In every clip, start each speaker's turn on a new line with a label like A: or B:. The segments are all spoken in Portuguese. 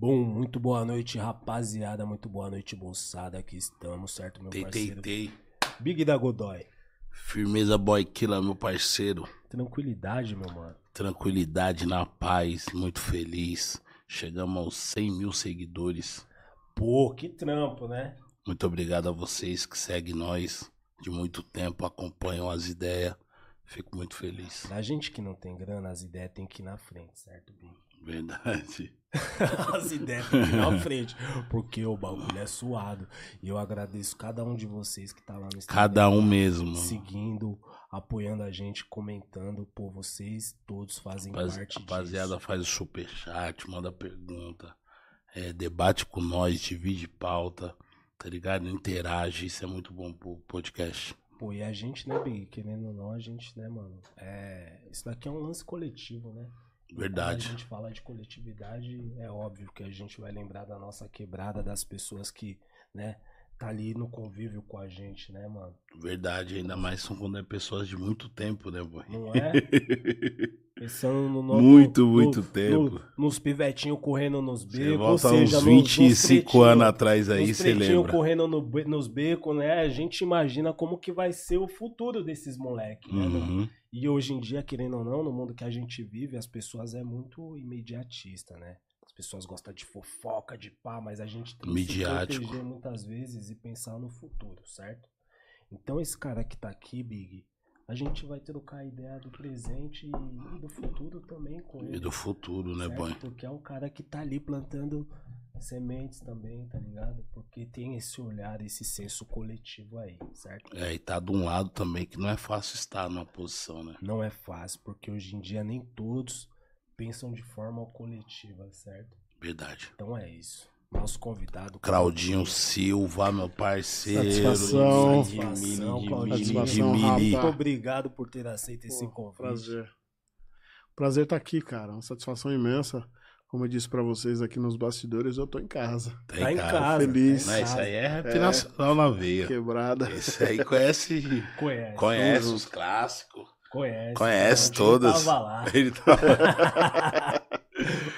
A: Bom, muito boa noite, rapaziada. Muito boa noite, moçada. Aqui estamos, certo, meu
B: Tei, tei,
A: parceiro?
B: tei.
A: Big da Godoy.
B: Firmeza boy killer, meu parceiro.
A: Tranquilidade, meu mano.
B: Tranquilidade, na paz, muito feliz. Chegamos aos 100 mil seguidores.
A: Pô, que trampo, né?
B: Muito obrigado a vocês que seguem nós de muito tempo, acompanham as ideias. Fico muito feliz.
A: Pra gente que não tem grana, as ideias tem que ir na frente, certo, Big?
B: Verdade.
A: As ideias na frente. Porque o bagulho é suado. E eu agradeço cada um de vocês que tá lá no Instagram.
B: Cada um mesmo.
A: Seguindo, apoiando a gente, comentando. Pô, vocês todos fazem
B: Rapaz-
A: parte
B: rapaziada
A: disso.
B: faz o superchat, manda pergunta, é, debate com nós, divide pauta, tá ligado? Interage, isso é muito bom pro podcast.
A: Pô, e a gente, né, Big? Querendo ou não, a gente, né, mano? É... Isso daqui é um lance coletivo, né? Quando a
B: Verdade.
A: gente fala de coletividade, é óbvio que a gente vai lembrar da nossa quebrada, das pessoas que, né, tá ali no convívio com a gente, né, mano?
B: Verdade, ainda mais são quando é pessoas de muito tempo, né, boy?
A: Não é? Pensando no nosso.
B: Muito,
A: no-
B: muito
A: no-
B: tempo.
A: nos pivetinhos correndo nos
B: Você
A: becos, ou
B: volta
A: seja,
B: uns
A: nos- nos
B: 25
A: pretinhos-
B: anos atrás aí, você lembra.
A: correndo no nos becos, né? A gente imagina como que vai ser o futuro desses moleques, né?
B: Uhum.
A: E hoje em dia, querendo ou não, no mundo que a gente vive, as pessoas é muito imediatista, né? As pessoas gostam de fofoca, de pá, mas a gente tem que se
B: Midiático.
A: proteger muitas vezes e pensar no futuro, certo? Então esse cara que tá aqui, Big, a gente vai trocar a ideia do presente e, do futuro também com ele.
B: E do futuro, né, boy?
A: Porque é um cara que tá ali plantando sementes também, tá ligado? Porque tem esse olhar, esse senso coletivo aí, certo?
B: É, e tá de um lado também que não é fácil estar numa posição, né?
A: Não é fácil, porque hoje em dia nem todos pensam de forma coletiva, certo?
B: Verdade.
A: Então é isso. Nosso convidado.
B: Claudinho Silva, meu parceiro.
C: Satisfação.
B: de mili, de
A: Satisfação, Claudinho. Muito obrigado por ter aceito esse
C: Pô,
A: convite.
C: Prazer. Prazer estar aqui, cara. Uma satisfação imensa. Como eu disse pra vocês aqui nos bastidores, eu tô em casa.
B: Tem
A: Tá em
B: cara.
A: casa.
C: feliz.
A: tá
B: isso aí é rap
C: É.
B: na veia.
C: Quebrada.
B: Esse aí conhece,
A: Conhece.
B: conhece os clássicos.
A: Conhece.
B: Conhece todas.
A: Tava lá.
B: Ele tá-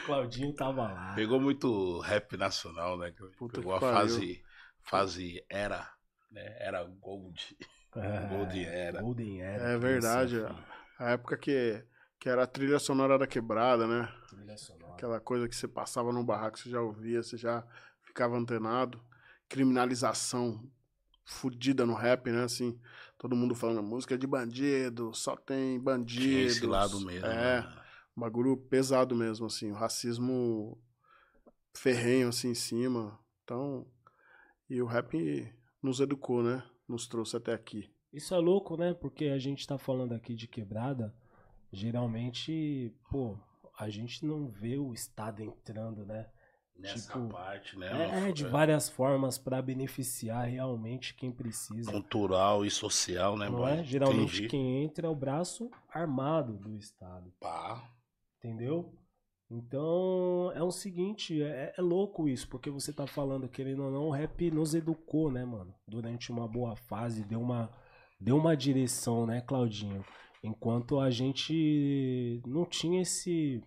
A: Claudinho tava lá.
B: pegou muito rap nacional, né?
C: Puta
B: Pegou a
C: pariu.
B: fase, fase era, né? Era gold.
A: É,
B: Golden Era.
A: Golden Era.
C: É verdade.
A: Trilha
C: A época que, que era a trilha sonora da quebrada, né?
A: trilha sonora.
C: Aquela coisa que você passava num barraco, você já ouvia, você já ficava antenado. Criminalização fudida no rap, né? Assim, todo mundo falando música de bandido, só tem bandido.
B: Esse lado mesmo.
C: É.
B: né?
C: Um bagulho pesado mesmo, assim, o racismo ferrenho, assim, em cima. Então, e o rap nos educou, né? Nos trouxe até aqui.
A: Isso é louco, né? Porque a gente tá falando aqui de quebrada. Geralmente, pô, a gente não vê o Estado entrando, né?
B: Nessa
A: Tipo,
B: parte, né?
A: É, é de várias formas pra beneficiar realmente quem precisa.
B: Cultural e social, né,
A: Não
B: boy?
A: é? Geralmente
B: Entendi.
A: quem entra é o braço armado do Estado.
B: Pá.
A: Entendeu? Então é o seguinte, é, é louco isso, porque você tá falando, querendo ou não, o rap nos educou, né, mano? Durante uma boa fase, deu uma, deu uma direção, né, Claudinho? Enquanto a gente não tinha esse.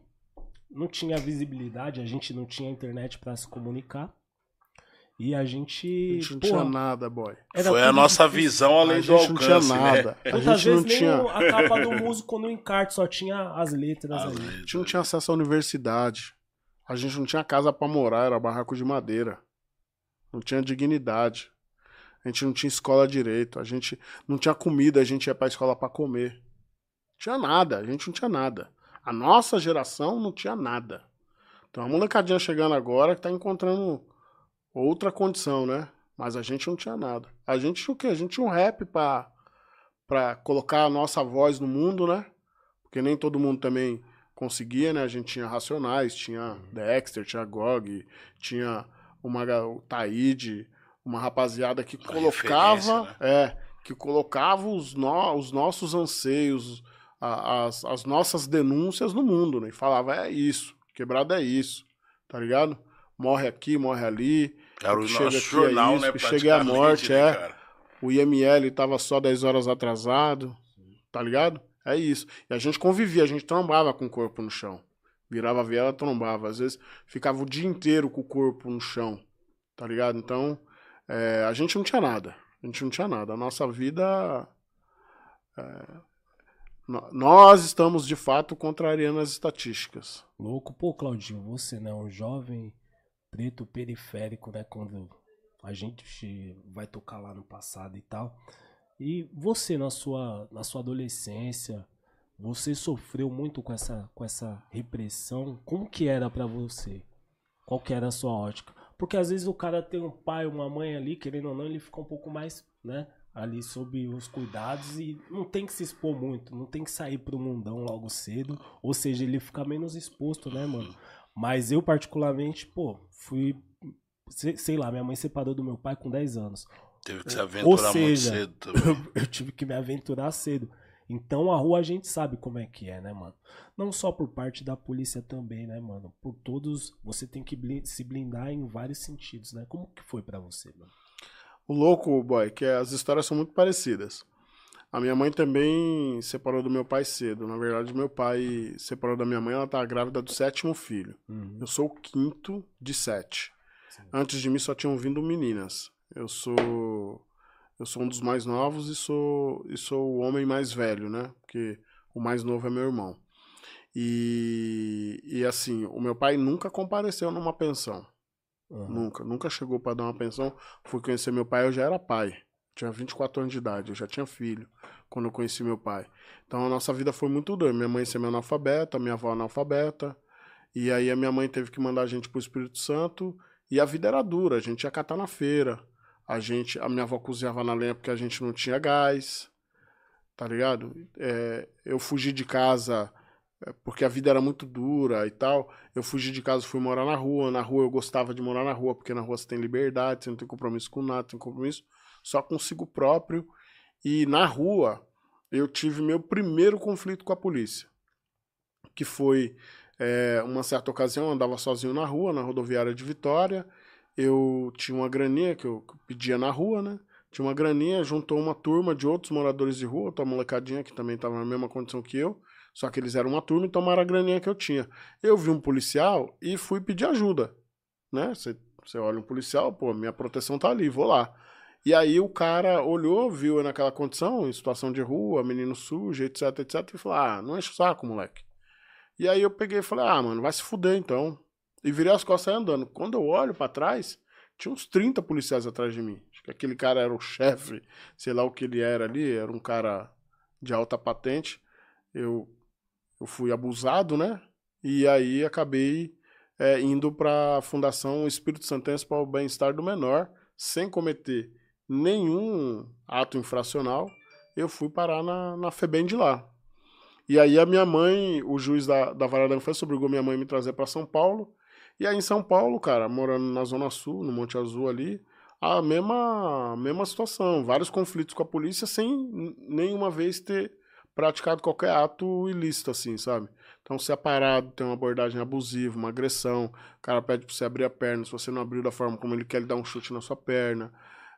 A: Não tinha visibilidade, a gente não tinha internet pra se comunicar. E a gente.
C: A gente não
A: pô,
C: tinha nada, boy.
B: Foi a nossa
A: difícil.
B: visão além
C: a
B: do
C: gente não tinha
B: alcance,
C: nada.
B: né?
C: A
A: Muitas
C: gente não
A: vezes
C: tinha.
A: a capa do músico no encarte, só tinha as letras ali.
C: A gente não tinha acesso à universidade. A gente não tinha casa pra morar, era barraco de madeira. Não tinha dignidade. A gente não tinha escola direito. A gente não tinha comida, a gente ia pra escola pra comer. Não tinha nada, a gente não tinha nada. A nossa geração não tinha nada. Então a molecadinha chegando agora que tá encontrando outra condição, né? Mas a gente não tinha nada. A gente tinha o quê? A gente tinha um rap pra, pra colocar a nossa voz no mundo, né? Porque nem todo mundo também conseguia, né? A gente tinha Racionais, tinha Dexter, tinha Gog, tinha uma, o Taíde, uma rapaziada que colocava,
B: referência,
C: é, que colocava os, no, os nossos anseios, a- as, as nossas denúncias no mundo, né? E falava, é isso, quebrada é isso, tá ligado? Morre aqui, morre ali,
B: Era o
C: chega aqui é
B: jornal,
C: isso,
B: né?
C: que chega à
B: praticamente,
C: morte,
B: né,
C: é.
B: cara?
C: o IML tava só 10 horas atrasado, tá ligado? É isso. E a gente convivia, a gente trombava com o corpo no chão. Virava a viela, trombava. Às vezes ficava o dia inteiro com o corpo no chão, tá ligado? Então, é, a gente não tinha nada. A gente não tinha nada. A nossa vida. É, nós estamos de fato contrariando as estatísticas.
A: Louco, pô, Claudinho, você, né, um jovem preto periférico, né, quando a gente vai tocar lá no passado e tal. E você na sua na sua adolescência, você sofreu muito com essa com essa repressão? Como que era para você? Qual que era a sua ótica? Porque às vezes o cara tem um pai, uma mãe ali, querendo ou não, ele fica um pouco mais, né, ali sob os cuidados e não tem que se expor muito, não tem que sair pro mundão logo cedo, ou seja, ele fica menos exposto, né, mano? Mas eu particularmente, pô, fui sei lá, minha mãe separou do meu pai com 10 anos.
B: Teve que se aventurar Ou seja, muito cedo também.
A: eu tive que me aventurar cedo. Então a rua a gente sabe como é que é, né, mano? Não só por parte da polícia também, né, mano? Por todos, você tem que se blindar em vários sentidos, né? Como que foi para você, mano?
C: O louco, boy, que as histórias são muito parecidas. A minha mãe também separou do meu pai cedo. Na verdade, meu pai separou da minha mãe, ela tá grávida do sétimo filho. Uhum. Eu sou o quinto de sete. Sim. Antes de mim só tinham vindo meninas. Eu sou eu sou um dos mais novos e sou e sou o homem mais velho, né? Porque o mais novo é meu irmão. E, e assim, o meu pai nunca compareceu numa pensão. Uhum. Nunca, nunca chegou para dar uma pensão. Fui conhecer meu pai, eu já era pai. Tinha 24 anos de idade, eu já tinha filho quando eu conheci meu pai. Então a nossa vida foi muito dura. Minha mãe sendo analfabeta, minha avó analfabeta. E aí a minha mãe teve que mandar a gente pro Espírito Santo. E a vida era dura, a gente ia catar na feira. A gente, a minha avó cozinhava na lenha porque a gente não tinha gás, tá ligado? É, eu fugi de casa porque a vida era muito dura e tal. Eu fugi de casa, fui morar na rua. Na rua eu gostava de morar na rua porque na rua você tem liberdade, você não tem compromisso com nada, tem compromisso só consigo próprio. E na rua eu tive meu primeiro conflito com a polícia, que foi é, uma certa ocasião eu andava sozinho na rua, na rodoviária de Vitória eu tinha uma graninha que eu pedia na rua, né? Tinha uma graninha, juntou uma turma de outros moradores de rua, outra molecadinha que também estava na mesma condição que eu, só que eles eram uma turma e tomaram a graninha que eu tinha. Eu vi um policial e fui pedir ajuda, né? Você olha um policial, pô, minha proteção tá ali, vou lá. E aí o cara olhou, viu naquela condição, em situação de rua, menino sujo, etc, etc, e falou, ah, não enche o saco, moleque. E aí eu peguei e falei, ah, mano, vai se fuder então. E virei as costas e andando. Quando eu olho para trás, tinha uns 30 policiais atrás de mim. Acho que aquele cara era o chefe, sei lá o que ele era ali, era um cara de alta patente. Eu, eu fui abusado, né? E aí acabei é, indo para a Fundação Espírito Santense para o Bem-Estar do Menor, sem cometer nenhum ato infracional. Eu fui parar na, na FEBEM de lá. E aí a minha mãe, o juiz da, da Vara da Infância, obrigou minha mãe a me trazer para São Paulo. E aí em São Paulo, cara, morando na Zona Sul, no Monte Azul ali, a mesma, mesma situação. Vários conflitos com a polícia sem nenhuma vez ter praticado qualquer ato ilícito, assim, sabe? Então, você é parado, tem uma abordagem abusiva, uma agressão, o cara pede pra você abrir a perna, se você não abriu da forma como ele quer, ele dá um chute na sua perna.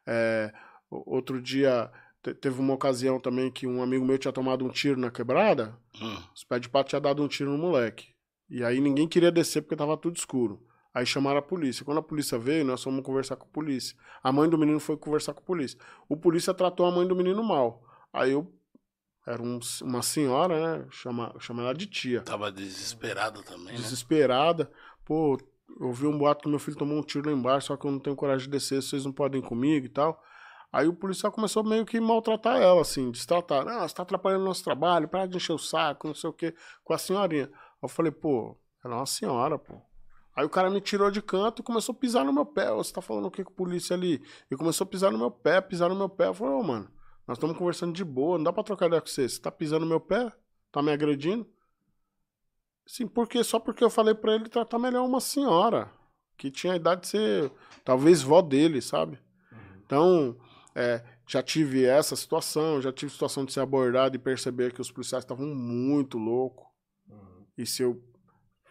C: É, outro dia, teve uma ocasião também que um amigo meu tinha tomado um tiro na quebrada, hum. os pés de pato tinha dado um tiro no moleque. E aí ninguém queria descer porque tava tudo escuro. Aí chamaram a polícia. Quando a polícia veio, nós fomos conversar com a polícia. A mãe do menino foi conversar com a polícia. O polícia tratou a mãe do menino mal. Aí eu. Era um, uma senhora, né? Chama, chama ela de tia.
B: Tava desesperada também,
C: né? Desesperada. Pô, eu vi um boato que meu filho tomou um tiro lá embaixo, só que eu não tenho coragem de descer, vocês não podem ir comigo e tal. Aí o policial começou meio que maltratar ela, assim, destratar. Ah, você tá atrapalhando o nosso trabalho, para de encher o saco, não sei o quê, com a senhorinha. Eu falei, pô, ela é uma senhora, pô. Aí o cara me tirou de canto e começou a pisar no meu pé. Você tá falando o que com a polícia ali? E começou a pisar no meu pé, pisar no meu pé. Eu falei, ô, oh, mano, nós estamos conversando de boa, não dá pra trocar ideia com você. Você tá pisando no meu pé? Tá me agredindo? Sim, porque só porque eu falei para ele tratar melhor uma senhora que tinha a idade de ser talvez vó dele, sabe? Uhum. Então, é, já tive essa situação, já tive situação de ser abordado e perceber que os policiais estavam muito loucos. Uhum. E se eu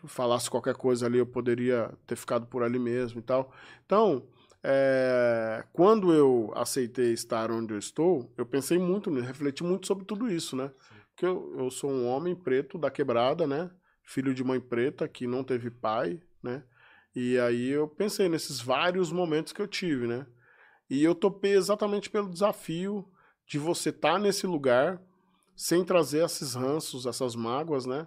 C: falasse qualquer coisa ali, eu poderia ter ficado por ali mesmo e tal. Então, é, quando eu aceitei estar onde eu estou, eu pensei muito, refleti muito sobre tudo isso, né? Sim. Que eu, eu sou um homem preto da quebrada, né? filho de mãe preta que não teve pai, né? E aí eu pensei nesses vários momentos que eu tive, né? E eu topei exatamente pelo desafio de você estar tá nesse lugar sem trazer esses ranços, essas mágoas, né?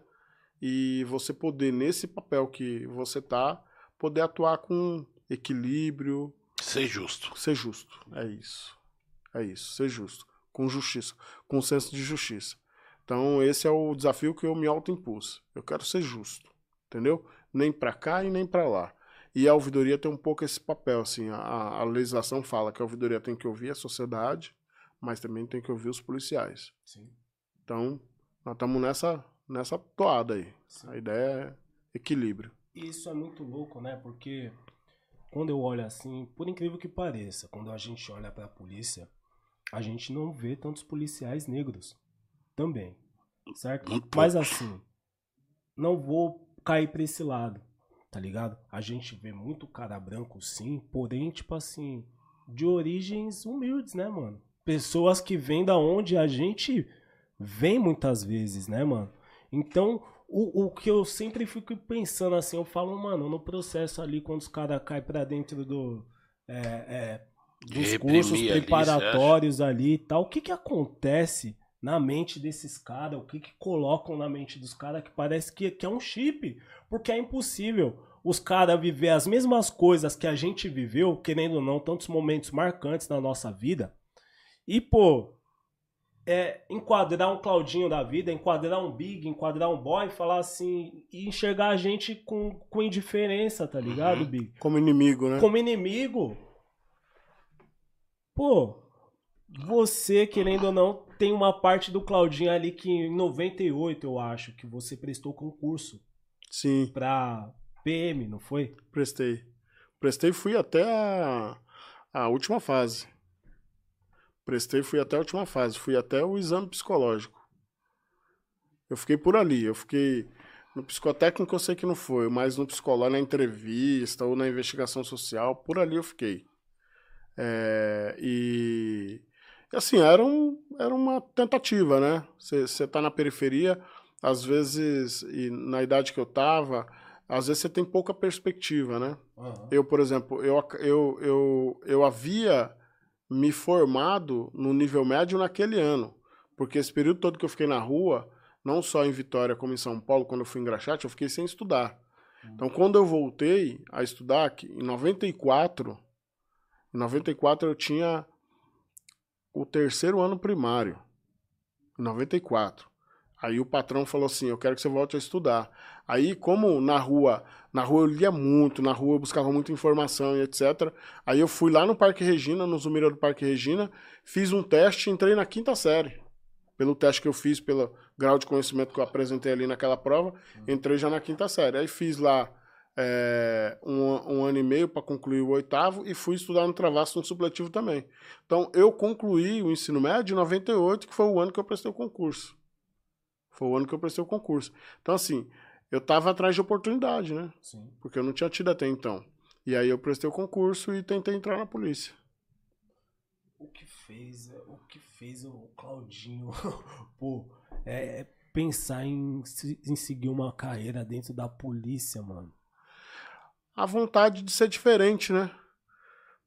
C: E você poder, nesse papel que você tá, poder atuar com equilíbrio.
B: Ser justo.
C: Ser justo. É isso. É isso. Ser justo. Com justiça. Com senso de justiça. Então, esse é o desafio que eu me auto-impus. Eu quero ser justo. Entendeu? Nem para cá e nem para lá. E a ouvidoria tem um pouco esse papel, assim, a, a legislação fala que a ouvidoria tem que ouvir a sociedade, mas também tem que ouvir os policiais. Sim. Então, nós estamos nessa, nessa toada aí. Sim. A ideia é equilíbrio.
A: Isso é muito louco, né? Porque quando eu olho assim, por incrível que pareça, quando a gente olha para a polícia, a gente não vê tantos policiais negros também, certo? Mas assim, não vou cair para esse lado tá ligado? A gente vê muito cara branco sim, porém, tipo assim, de origens humildes, né, mano? Pessoas que vêm da onde a gente vem muitas vezes, né, mano? Então, o, o que eu sempre fico pensando assim, eu falo, mano, no processo ali, quando os caras caem pra dentro do. É, é, dos cursos preparatórios ali, ali e tal, o que que acontece na mente desses caras, o que que colocam na mente dos caras que parece que, que é um chip. Porque é impossível os caras viver as mesmas coisas que a gente viveu, querendo ou não, tantos momentos marcantes na nossa vida. E, pô, é, enquadrar um Claudinho da vida, enquadrar um Big, enquadrar um Boy, falar assim, e enxergar a gente com, com indiferença, tá ligado, uhum. Big?
C: Como inimigo, né?
A: Como inimigo. Pô, você, querendo ou não, tem uma parte do Claudinho ali que em 98, eu acho, que você prestou concurso.
C: Sim.
A: Pra PM, não foi?
C: Prestei. Prestei e fui até a, a última fase. Prestei e fui até a última fase. Fui até o exame psicológico. Eu fiquei por ali. Eu fiquei. No psicotécnico eu sei que não foi, mas no psicológico, na entrevista ou na investigação social, por ali eu fiquei. É, e, assim, era, um, era uma tentativa, né? Você tá na periferia, às vezes, e na idade que eu tava, às vezes você tem pouca perspectiva, né? Uhum. Eu, por exemplo, eu, eu, eu, eu havia me formado no nível médio naquele ano, porque esse período todo que eu fiquei na rua, não só em Vitória como em São Paulo, quando eu fui em Graxate, eu fiquei sem estudar. Uhum. Então, quando eu voltei a estudar, em 94, em 94 eu tinha o terceiro ano primário, em 94. Aí o patrão falou assim: Eu quero que você volte a estudar. Aí, como na rua, na rua eu lia muito, na rua eu buscava muita informação e etc. Aí eu fui lá no Parque Regina, no Zumira do Parque Regina, fiz um teste e entrei na quinta série. Pelo teste que eu fiz, pelo grau de conhecimento que eu apresentei ali naquela prova, entrei já na quinta série. Aí fiz lá é, um, um, ano e meio para concluir o oitavo e fui estudar no Travasso no supletivo também. Então, eu concluí o ensino médio em 98, que foi o ano que eu prestei o concurso. Foi o ano que eu prestei o concurso. Então, assim, eu tava atrás de oportunidade, né? Sim. Porque eu não tinha tido até então. E aí eu prestei o concurso e tentei entrar na polícia.
A: O que fez, o que fez o Claudinho, pô, é, é pensar em, em seguir uma carreira dentro da polícia, mano?
C: A vontade de ser diferente, né?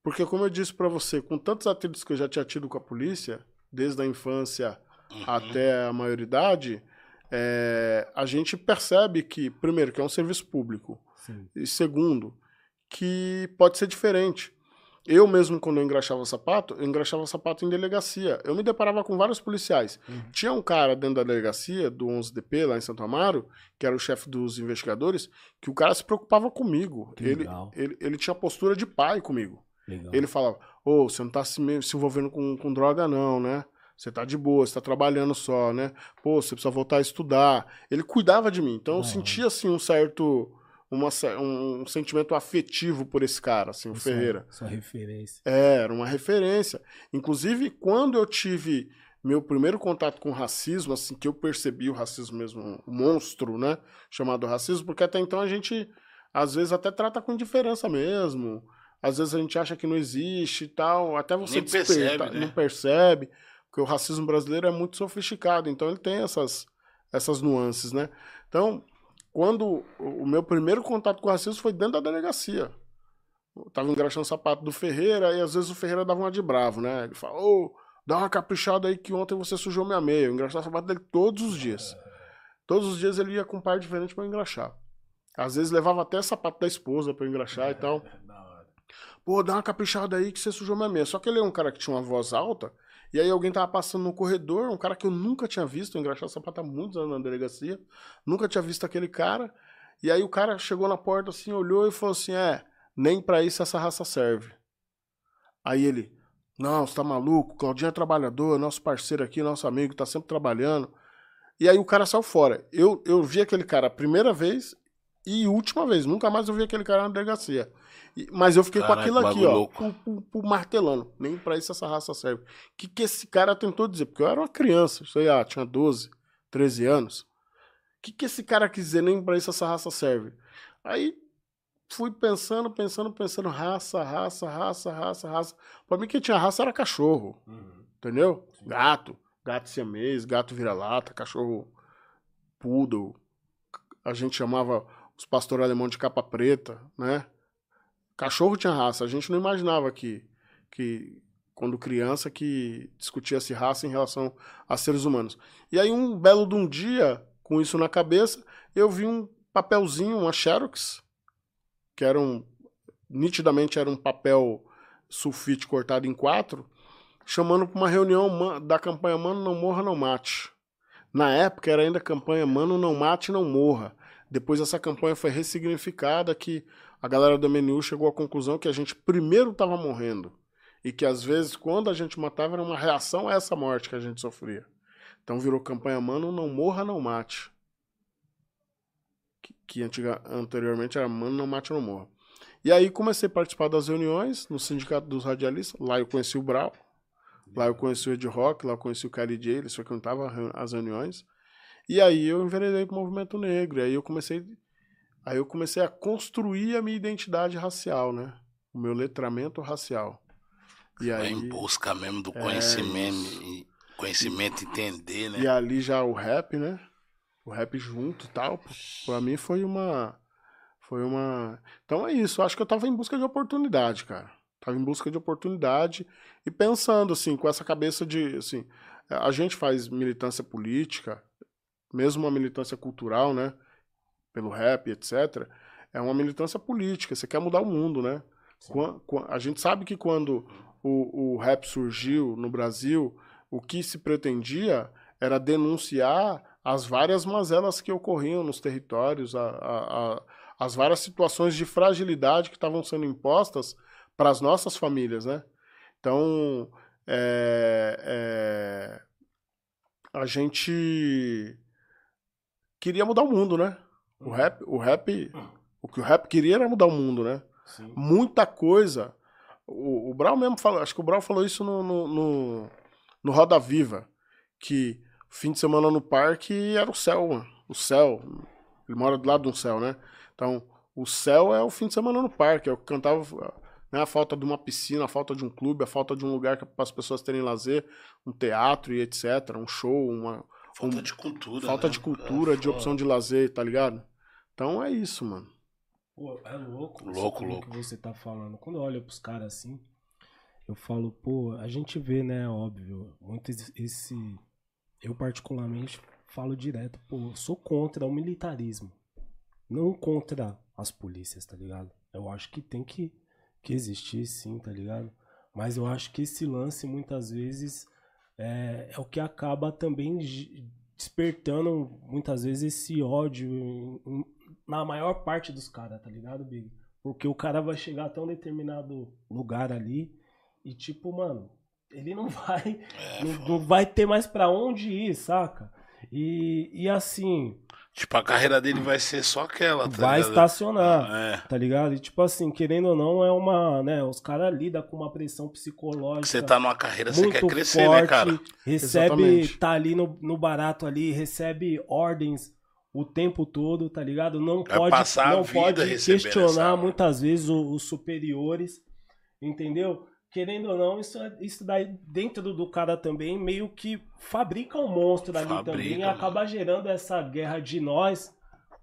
C: Porque como eu disse para você, com tantos atritos que eu já tinha tido com a polícia, desde a infância uhum. até a maioridade, é, a gente percebe que, primeiro, que é um serviço público, Sim. e segundo, que pode ser diferente. Eu mesmo, quando eu engraxava sapato, eu engraxava sapato em delegacia. Eu me deparava com vários policiais. Uhum. Tinha um cara dentro da delegacia, do 11DP, lá em Santo Amaro, que era o chefe dos investigadores, que o cara se preocupava comigo. Ele, ele, ele tinha postura de pai comigo. Legal. Ele falava, ô, oh, você não tá se, se envolvendo com, com droga não, né? Você tá de boa, você tá trabalhando só, né? Pô, você precisa voltar a estudar. Ele cuidava de mim. Então eu sentia, assim, um certo... Uma, um, sentimento afetivo por esse cara, assim, o Ferreira.
A: Sua referência.
C: É, era uma referência. Inclusive, quando eu tive meu primeiro contato com o racismo, assim, que eu percebi o racismo mesmo, um monstro, né? Chamado racismo, porque até então a gente, às vezes, até trata com indiferença mesmo. Às vezes a gente acha que não existe e tal. Até você
B: Nem percebe, né?
C: não percebe. Porque o racismo brasileiro é muito sofisticado, então ele tem essas, essas nuances, né? Então, quando o meu primeiro contato com o racismo foi dentro da delegacia. Eu tava engraxando o sapato do Ferreira e às vezes o Ferreira dava uma de bravo, né? Ele fala, ô, dá uma caprichada aí que ontem você sujou minha meia. Eu engraxava o sapato dele todos os dias. Todos os dias ele ia com um par diferente eu engraxar. Às vezes levava até sapato da esposa eu engraxar e tal. Pô, dá uma caprichada aí que você sujou minha meia. Só que ele é um cara que tinha uma voz alta. E aí alguém tava passando no corredor, um cara que eu nunca tinha visto, eu engraxava sapato há muitos anos na delegacia. Nunca tinha visto aquele cara. E aí o cara chegou na porta assim, olhou e falou assim: É, nem pra isso essa raça serve. Aí ele, não, você tá maluco? Claudinho é trabalhador, nosso parceiro aqui, nosso amigo, tá sempre trabalhando. E aí o cara saiu fora. Eu, eu vi aquele cara a primeira vez e última vez. Nunca mais eu vi aquele cara na delegacia. Mas eu fiquei
B: Caraca,
C: com aquilo aqui, ó, pu- pu- pu- martelando. Nem pra isso essa raça serve. O que, que esse cara tentou dizer? Porque eu era uma criança, sei lá, tinha 12, 13 anos. O que, que esse cara quis dizer? Nem pra isso essa raça serve. Aí fui pensando, pensando, pensando, raça, raça, raça, raça, raça. Pra mim, quem tinha raça era cachorro. Entendeu? Gato. Gato siamês, gato vira-lata, cachorro poodle. A gente chamava os pastores alemão de capa preta, né? Cachorro tinha raça. A gente não imaginava que, que quando criança, que discutia-se raça em relação a seres humanos. E aí, um belo de um dia, com isso na cabeça, eu vi um papelzinho, uma xerox, que era um... Nitidamente era um papel sulfite cortado em quatro, chamando para uma reunião da campanha Mano Não Morra Não Mate. Na época era ainda campanha Mano Não Mate Não Morra. Depois essa campanha foi ressignificada que a galera do MNU chegou à conclusão que a gente primeiro estava morrendo e que às vezes quando a gente matava era uma reação a essa morte que a gente sofria. Então virou campanha Mano Não Morra Não Mate. Que, que antiga, anteriormente era Mano Não Mate Não Morra. E aí comecei a participar das reuniões no Sindicato dos Radialistas. Lá eu conheci o Brau. Lá eu conheci o Ed Rock, lá eu conheci o KLJ, eles frequentavam as reuniões. E aí eu enveredei pro movimento negro. E aí eu comecei. Aí eu comecei a construir a minha identidade racial, né? O meu letramento racial. E
B: Vai
C: aí.
B: em busca mesmo do
C: É
B: conhecimento, e conhecimento, entender, né?
C: E ali já o rap, né? O rap junto e tal. Pra mim foi uma. Foi uma. Então é isso. Acho que eu tava em busca de oportunidade, cara. Tava em busca de oportunidade e pensando, assim, com essa cabeça de. Assim, a gente faz militância política, mesmo uma militância cultural, né? Pelo rap, etc. É uma militância política. Você quer mudar o mundo, né? A gente sabe que quando o, o rap surgiu no Brasil, o que se pretendia era denunciar as várias mazelas que ocorriam nos territórios, a- a- a- as várias situações de fragilidade que estavam sendo impostas para as nossas famílias, né? Então, é, é, a gente queria mudar o mundo, né? O rap, o rap, o que o rap queria era mudar o mundo, né?
A: Sim.
C: muita coisa. O, o Brau mesmo falou, acho que o Brau falou isso no, no, no, no Roda Viva, que fim de semana no parque era o céu, mano. O céu. Ele mora do lado do céu, né? Então, o céu é o fim de semana no parque, é o que cantava né, a falta de uma piscina, a falta de um clube, a falta de um lugar para as pessoas terem lazer, um teatro e etc, um show, uma
B: Falta
C: um-
B: de cultura.
C: falta
B: né?
C: de cultura,
B: É,
C: de opção de lazer, tá ligado? Então é isso, mano.
A: Pô, é louco.
B: Louco, louco.
A: que você tá falando. Quando eu olho pros caras assim, eu falo, pô, a gente vê, né, óbvio, muito esse-. Eu, particularmente, falo direto, pô, sou contra o militarismo. Não contra as polícias, tá ligado? Eu acho que tem que, que existir, sim, tá ligado? Mas eu acho que esse lance, muitas vezes, é, é o que acaba também despertando, muitas vezes, esse ódio em- em- na maior parte dos caras, tá ligado, Big? Porque o cara vai chegar até um determinado lugar ali e, tipo, mano, ele não vai.
B: É,
A: não, não vai ter mais pra onde ir, saca? E, e assim,
B: Tipo, a carreira dele vai ser só aquela, tá
A: vai
B: ligado?
A: estacionar.
B: É.
A: Tá ligado? E tipo assim, querendo ou não, é uma, né, os caras lidam com uma pressão psicológica.
B: Você tá numa carreira, você quer crescer,
A: forte,
B: né, cara?
A: Recebe,
C: Exatamente.
A: tá ali no, no barato ali, recebe ordens o tempo todo, tá ligado? Não
B: Vai
A: pode, não pode questionar muitas vezes o- os superiores, entendeu? Querendo ou não, isso, é- isso daí dentro do, cara também meio que fabrica um monstro ali
B: Fabrica,
A: também e
B: mano.
A: acaba gerando essa guerra de nós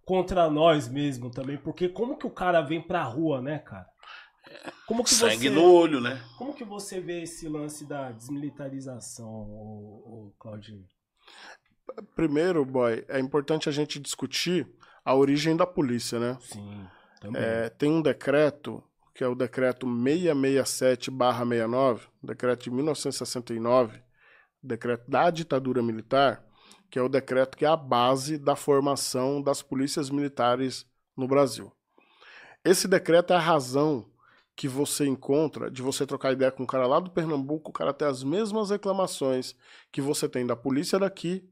A: contra nós mesmo também, porque como que o cara vem pra rua, né, cara? Como que
B: Sangue
A: você,
B: no olho, né?
A: Como que você vê esse lance da desmilitarização, o, o Claudinho?
C: Primeiro, boy, é importante a gente discutir a origem da polícia, né?
A: Sim, também.
C: É, tem um decreto, que é o decreto 667-69, decreto de 1969, decreto da ditadura militar, que é o decreto que é a base da formação das polícias militares no Brasil. Esse decreto é a razão que você encontra de você trocar ideia com um cara lá do Pernambuco, o cara tem as mesmas reclamações que você tem da polícia daqui,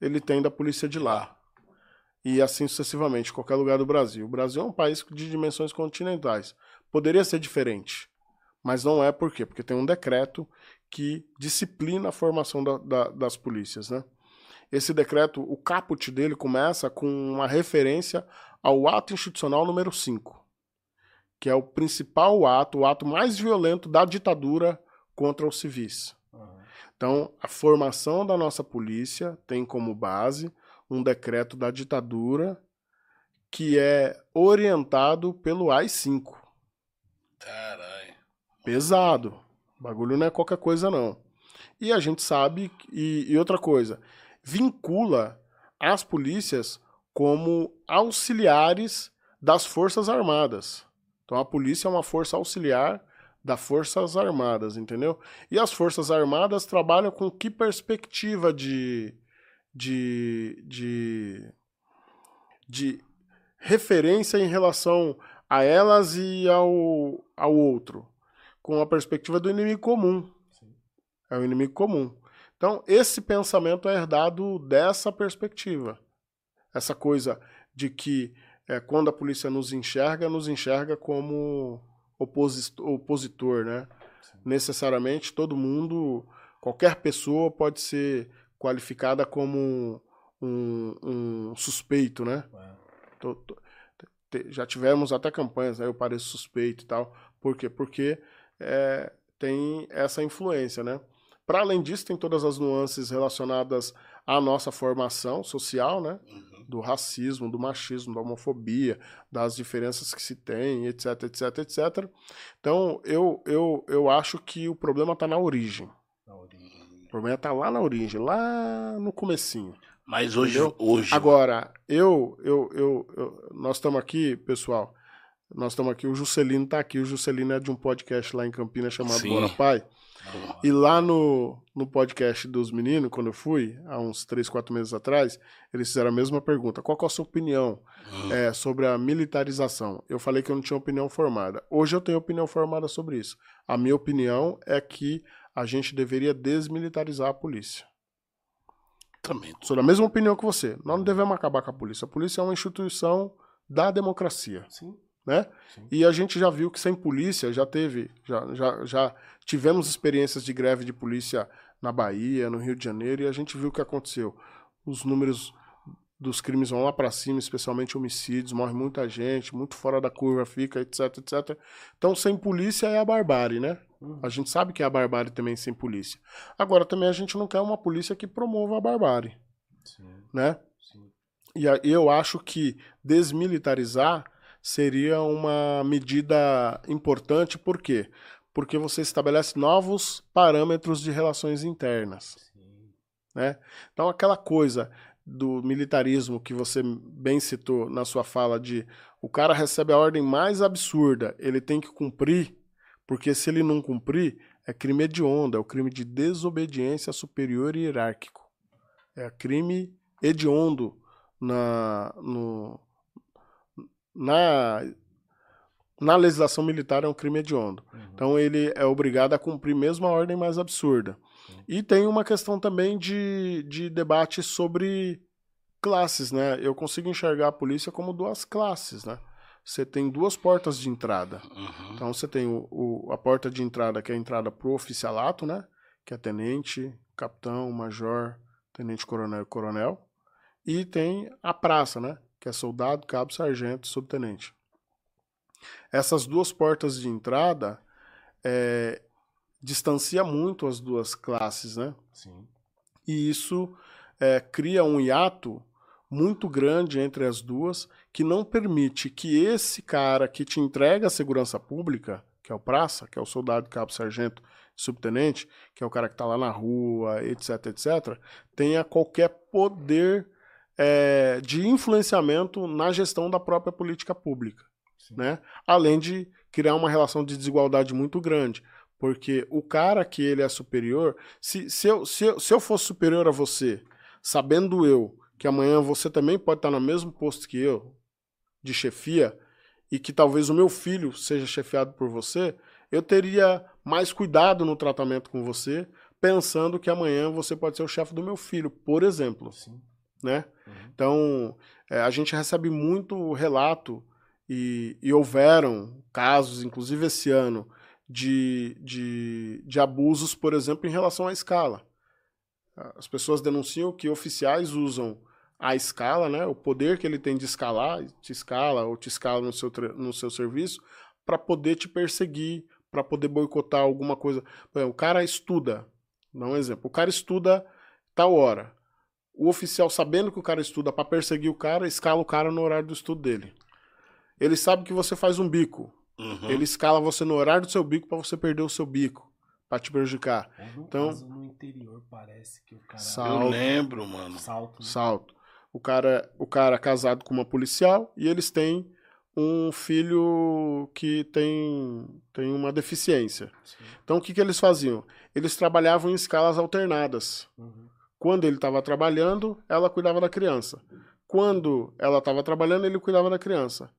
C: ele tem da polícia de lá. E assim sucessivamente, qualquer lugar do Brasil. O Brasil é um país de dimensões continentais. Poderia ser diferente, mas não é por quê? Porque tem um decreto que disciplina a formação da, da, das polícias, né? Esse decreto, o caput dele começa com uma referência ao ato institucional número 5 que é o principal ato, o ato mais violento da ditadura contra os civis. Uhum. Então, a formação da nossa polícia tem como base um decreto da ditadura que é orientado pelo AI-5.
B: Caralho.
C: Pesado. O bagulho não é qualquer coisa, não. E a gente sabe, e, e outra coisa, vincula as polícias como auxiliares das Forças Armadas. Então a polícia é uma força auxiliar das Forças Armadas, entendeu? E as Forças Armadas trabalham com que perspectiva de, de, de, de referência em relação a elas e ao, ao outro? Com a perspectiva do inimigo comum. É o inimigo comum. Então, esse pensamento é herdado dessa perspectiva. Essa coisa de que é, quando a polícia nos enxerga, nos enxerga como opositor, né? Sim. Necessariamente todo mundo, qualquer pessoa pode ser qualificada como um, um suspeito, né? É. Tô, tô, já tivemos até campanhas, né? Eu pareço suspeito e tal. Por quê? Porque é, tem essa influência, né? Para além disso, tem todas as nuances relacionadas à nossa formação social, né? Uhum do racismo, do machismo, da homofobia, das diferenças que se tem, etc, etc, etc. Então, eu, eu, eu acho que o problema está na origem. Na origem. O problema está lá na origem, lá no comecinho.
B: Mas hoje, hoje.
C: Agora, eu, eu, eu, eu nós estamos aqui, pessoal. Nós estamos aqui, o Juscelino está aqui. O Juscelino é de um podcast lá em Campinas chamado Sim. Bora Pai. E lá no, no podcast dos meninos, quando eu fui, há uns 3, 4 meses atrás, eles fizeram a mesma pergunta. Qual é a sua opinião uhum. é, sobre a militarização? Eu falei que eu não tinha opinião formada. Hoje eu tenho opinião formada sobre isso. A minha opinião é que a gente deveria desmilitarizar a polícia.
B: Também.
C: Sou da mesma opinião que você. Nós não devemos acabar com a polícia. A polícia é uma instituição da democracia.
A: Sim.
C: Né? E a gente já viu que sem polícia já teve, já, já, já tivemos experiências de greve de polícia na Bahia, no Rio de Janeiro, e a gente viu o que aconteceu. Os números dos crimes vão lá para cima, especialmente homicídios, morre muita gente, muito fora da curva fica, etc, etc. Então, sem polícia é a barbárie, né? Uhum. A gente sabe que é a barbárie também sem polícia. Agora, também a gente não quer uma polícia que promova a barbárie, Sim. né? Sim. E eu acho que desmilitarizar seria uma medida importante, por quê? Porque você estabelece novos parâmetros de relações internas. Né? Então, aquela coisa do militarismo que você bem citou na sua fala de o cara recebe a ordem mais absurda, ele tem que cumprir, porque se ele não cumprir, é crime hediondo, é o crime de desobediência superior e hierárquico. É crime hediondo na, no, na, na legislação militar é um crime hediondo. Uhum. Então ele é obrigado a cumprir mesmo a ordem mais absurda. Uhum. E tem uma questão também de, de debate sobre classes, né? Eu consigo enxergar a polícia como duas classes, né? Você tem duas portas de entrada. Uhum. Então você tem o, o, a porta de entrada que é a entrada pro oficialato, né? Que é tenente, capitão, major, tenente coronel e coronel. E tem a praça, né? Que é soldado, cabo, sargento, subtenente. Essas duas portas de entrada é, distancia muito as duas classes, né?
A: Sim.
C: E isso é, cria um hiato muito grande entre as duas que não permite que esse cara que te entrega a segurança pública, que é o praça, que é o soldado, cabo, sargento, subtenente, que é o cara que está lá na rua, etc, etc, tenha qualquer poder é, de influenciamento na gestão da própria política pública. Né? Além de criar uma relação de desigualdade muito grande. Porque o cara que ele é superior, se, se, eu, se, eu, se eu fosse superior a você, sabendo eu que amanhã você também pode estar no mesmo posto que eu, de chefia, e que talvez o meu filho seja chefiado por você, eu teria mais cuidado no tratamento com você, pensando que amanhã você pode ser o chefe do meu filho, por exemplo. Sim. Né? Uhum. Então, é, a gente recebe muito relato, e, e houveram casos, inclusive esse ano, de, de, de abusos, por exemplo, em relação à escala. As pessoas denunciam que oficiais usam a escala, né, o poder que ele tem de escalar, te escala ou te escala no seu, no seu serviço, para poder te perseguir, para poder boicotar alguma coisa. o cara estuda, dá um exemplo, o cara estuda tal hora. O oficial, sabendo que o cara estuda para perseguir o cara, escala o cara no horário do estudo dele. Ele sabe que você faz um bico. Uhum. Ele escala você no horário do seu bico para você perder o seu bico, para te prejudicar. então,
A: no interior parece que o cara
B: salto, Eu lembro, mano.
C: Salto. Né? Salto. O cara, o cara é casado com uma policial e eles têm um filho que tem, tem uma deficiência. Sim. Então o que, que eles faziam? Eles trabalhavam em escalas alternadas. Uhum. Quando ele estava trabalhando, ela cuidava da criança. Quando ela estava trabalhando, ele cuidava da criança.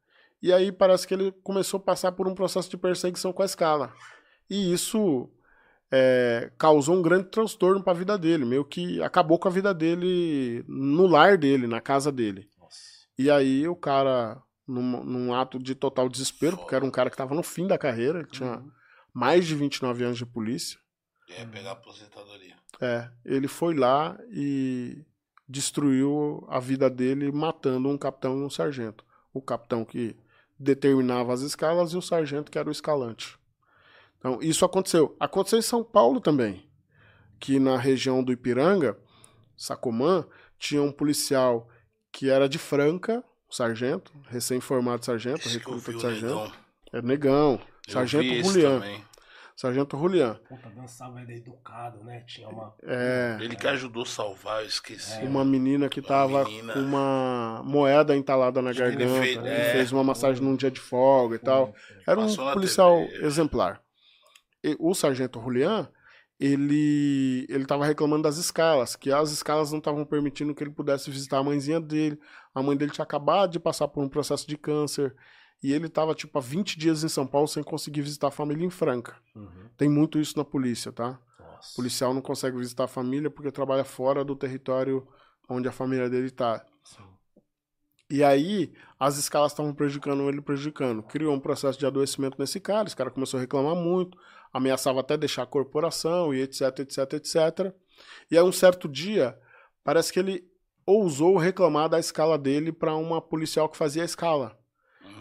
C: E aí parece que ele começou a passar por um processo de perseguição com a escala. E isso é, causou um grande transtorno para a vida dele, meio que acabou com a vida dele no lar dele, na casa dele. Nossa. E aí o cara, num, num, ato de total desespero, porque era um cara que estava no fim da carreira, ele tinha uhum. mais de 29 anos de polícia.
B: Ia pegar a aposentadoria.
C: É, ele foi lá e destruiu a vida dele matando um capitão e um sargento. O capitão que determinava as escalas e o sargento que era o escalante. Então, isso aconteceu. Aconteceu em São Paulo também, que na região do Ipiranga, Sacomã, tinha um policial que era de Franca, sargento, recém-formado sargento, recruta de sargento. Negão. É negão, sargento Julian. Sargento Julian.
A: Puta, dançava ele educado, né? Tinha uma.
C: É.
B: Ele que ajudou a salvar, eu esqueci.
C: É. Uma menina que tava menina... com uma moeda entalada na garganta. Ele fez, ele é. fez uma massagem num dia de folga e tal. Era um policial exemplar. E o sargento Julian, ele ele estava reclamando das escalas, que as escalas não estavam permitindo que ele pudesse visitar a mãezinha dele. A mãe dele tinha acabado de passar por um processo de câncer. E ele tava, tipo, há 20 dias em São Paulo sem conseguir visitar a família em Franca. Uhum. Tem muito isso na polícia, tá? Nossa. O policial não consegue visitar a família porque trabalha fora do território onde a família dele tá. Sim. E aí, as escalas estavam prejudicando ele, prejudicando. Criou um processo de adoecimento nesse cara, esse cara começou a reclamar muito, ameaçava até deixar a corporação e etc, etc, etc. E aí, um certo dia, parece que ele ousou reclamar da escala dele para uma policial que fazia a escala.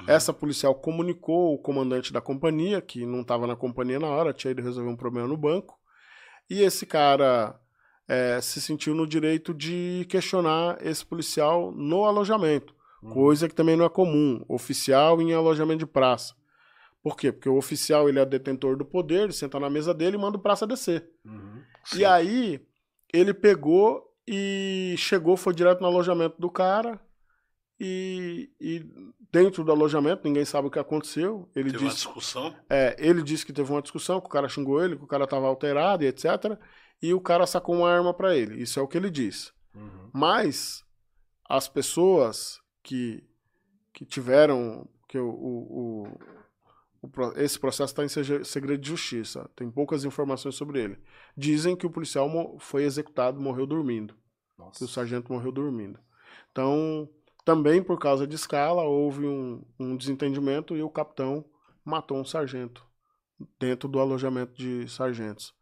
C: Essa policial comunicou o comandante da companhia, que não estava na companhia na hora, tinha ido resolver um problema no banco. E esse cara é, se sentiu no direito de questionar esse policial no alojamento, uhum. coisa que também não é comum, oficial em alojamento de praça. Por quê? Porque o oficial ele é detentor do poder, ele senta na mesa dele e manda o praça descer. Uhum. E aí ele pegou e chegou, foi direto no alojamento do cara, e, e, dentro do alojamento, ninguém sabe o que aconteceu. Ele
B: teve
C: disse,
B: uma discussão?
C: É, ele disse que teve uma discussão, que o cara xingou ele, que o cara estava alterado e etc. E o cara sacou uma arma para ele. Isso é o que ele diz. Uhum. Mas as pessoas que, que tiveram. que o, o, o, o esse processo está em segredo de justiça. Tem poucas informações sobre ele. Dizem que o policial foi executado, morreu dormindo. Nossa. Que o sargento morreu dormindo. Então, também por causa de escala, houve um, um desentendimento e o capitão matou um sargento dentro do alojamento de sargentos.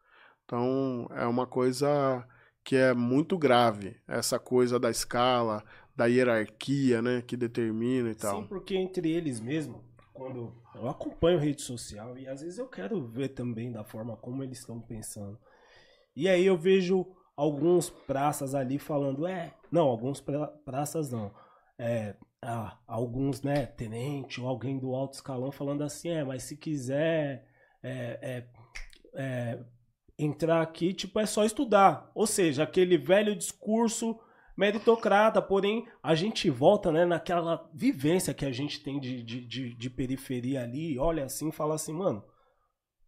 C: Então é uma coisa que é muito grave, essa coisa da escala, da hierarquia, né, que determina e tal.
A: Sim, porque entre eles mesmo, quando eu acompanho rede social e às vezes eu quero ver também da forma como eles estão pensando. E aí eu vejo alguns praças ali falando, é, não, alguns pra, praças não. É, ah, alguns, né, tenente ou alguém do alto escalão falando assim, é, mas se quiser é, é, é, entrar aqui, tipo, é só estudar. Ou seja, aquele velho discurso meritocrata, porém a gente volta né, naquela vivência que a gente tem de, de, de, de periferia ali, olha assim fala assim, mano,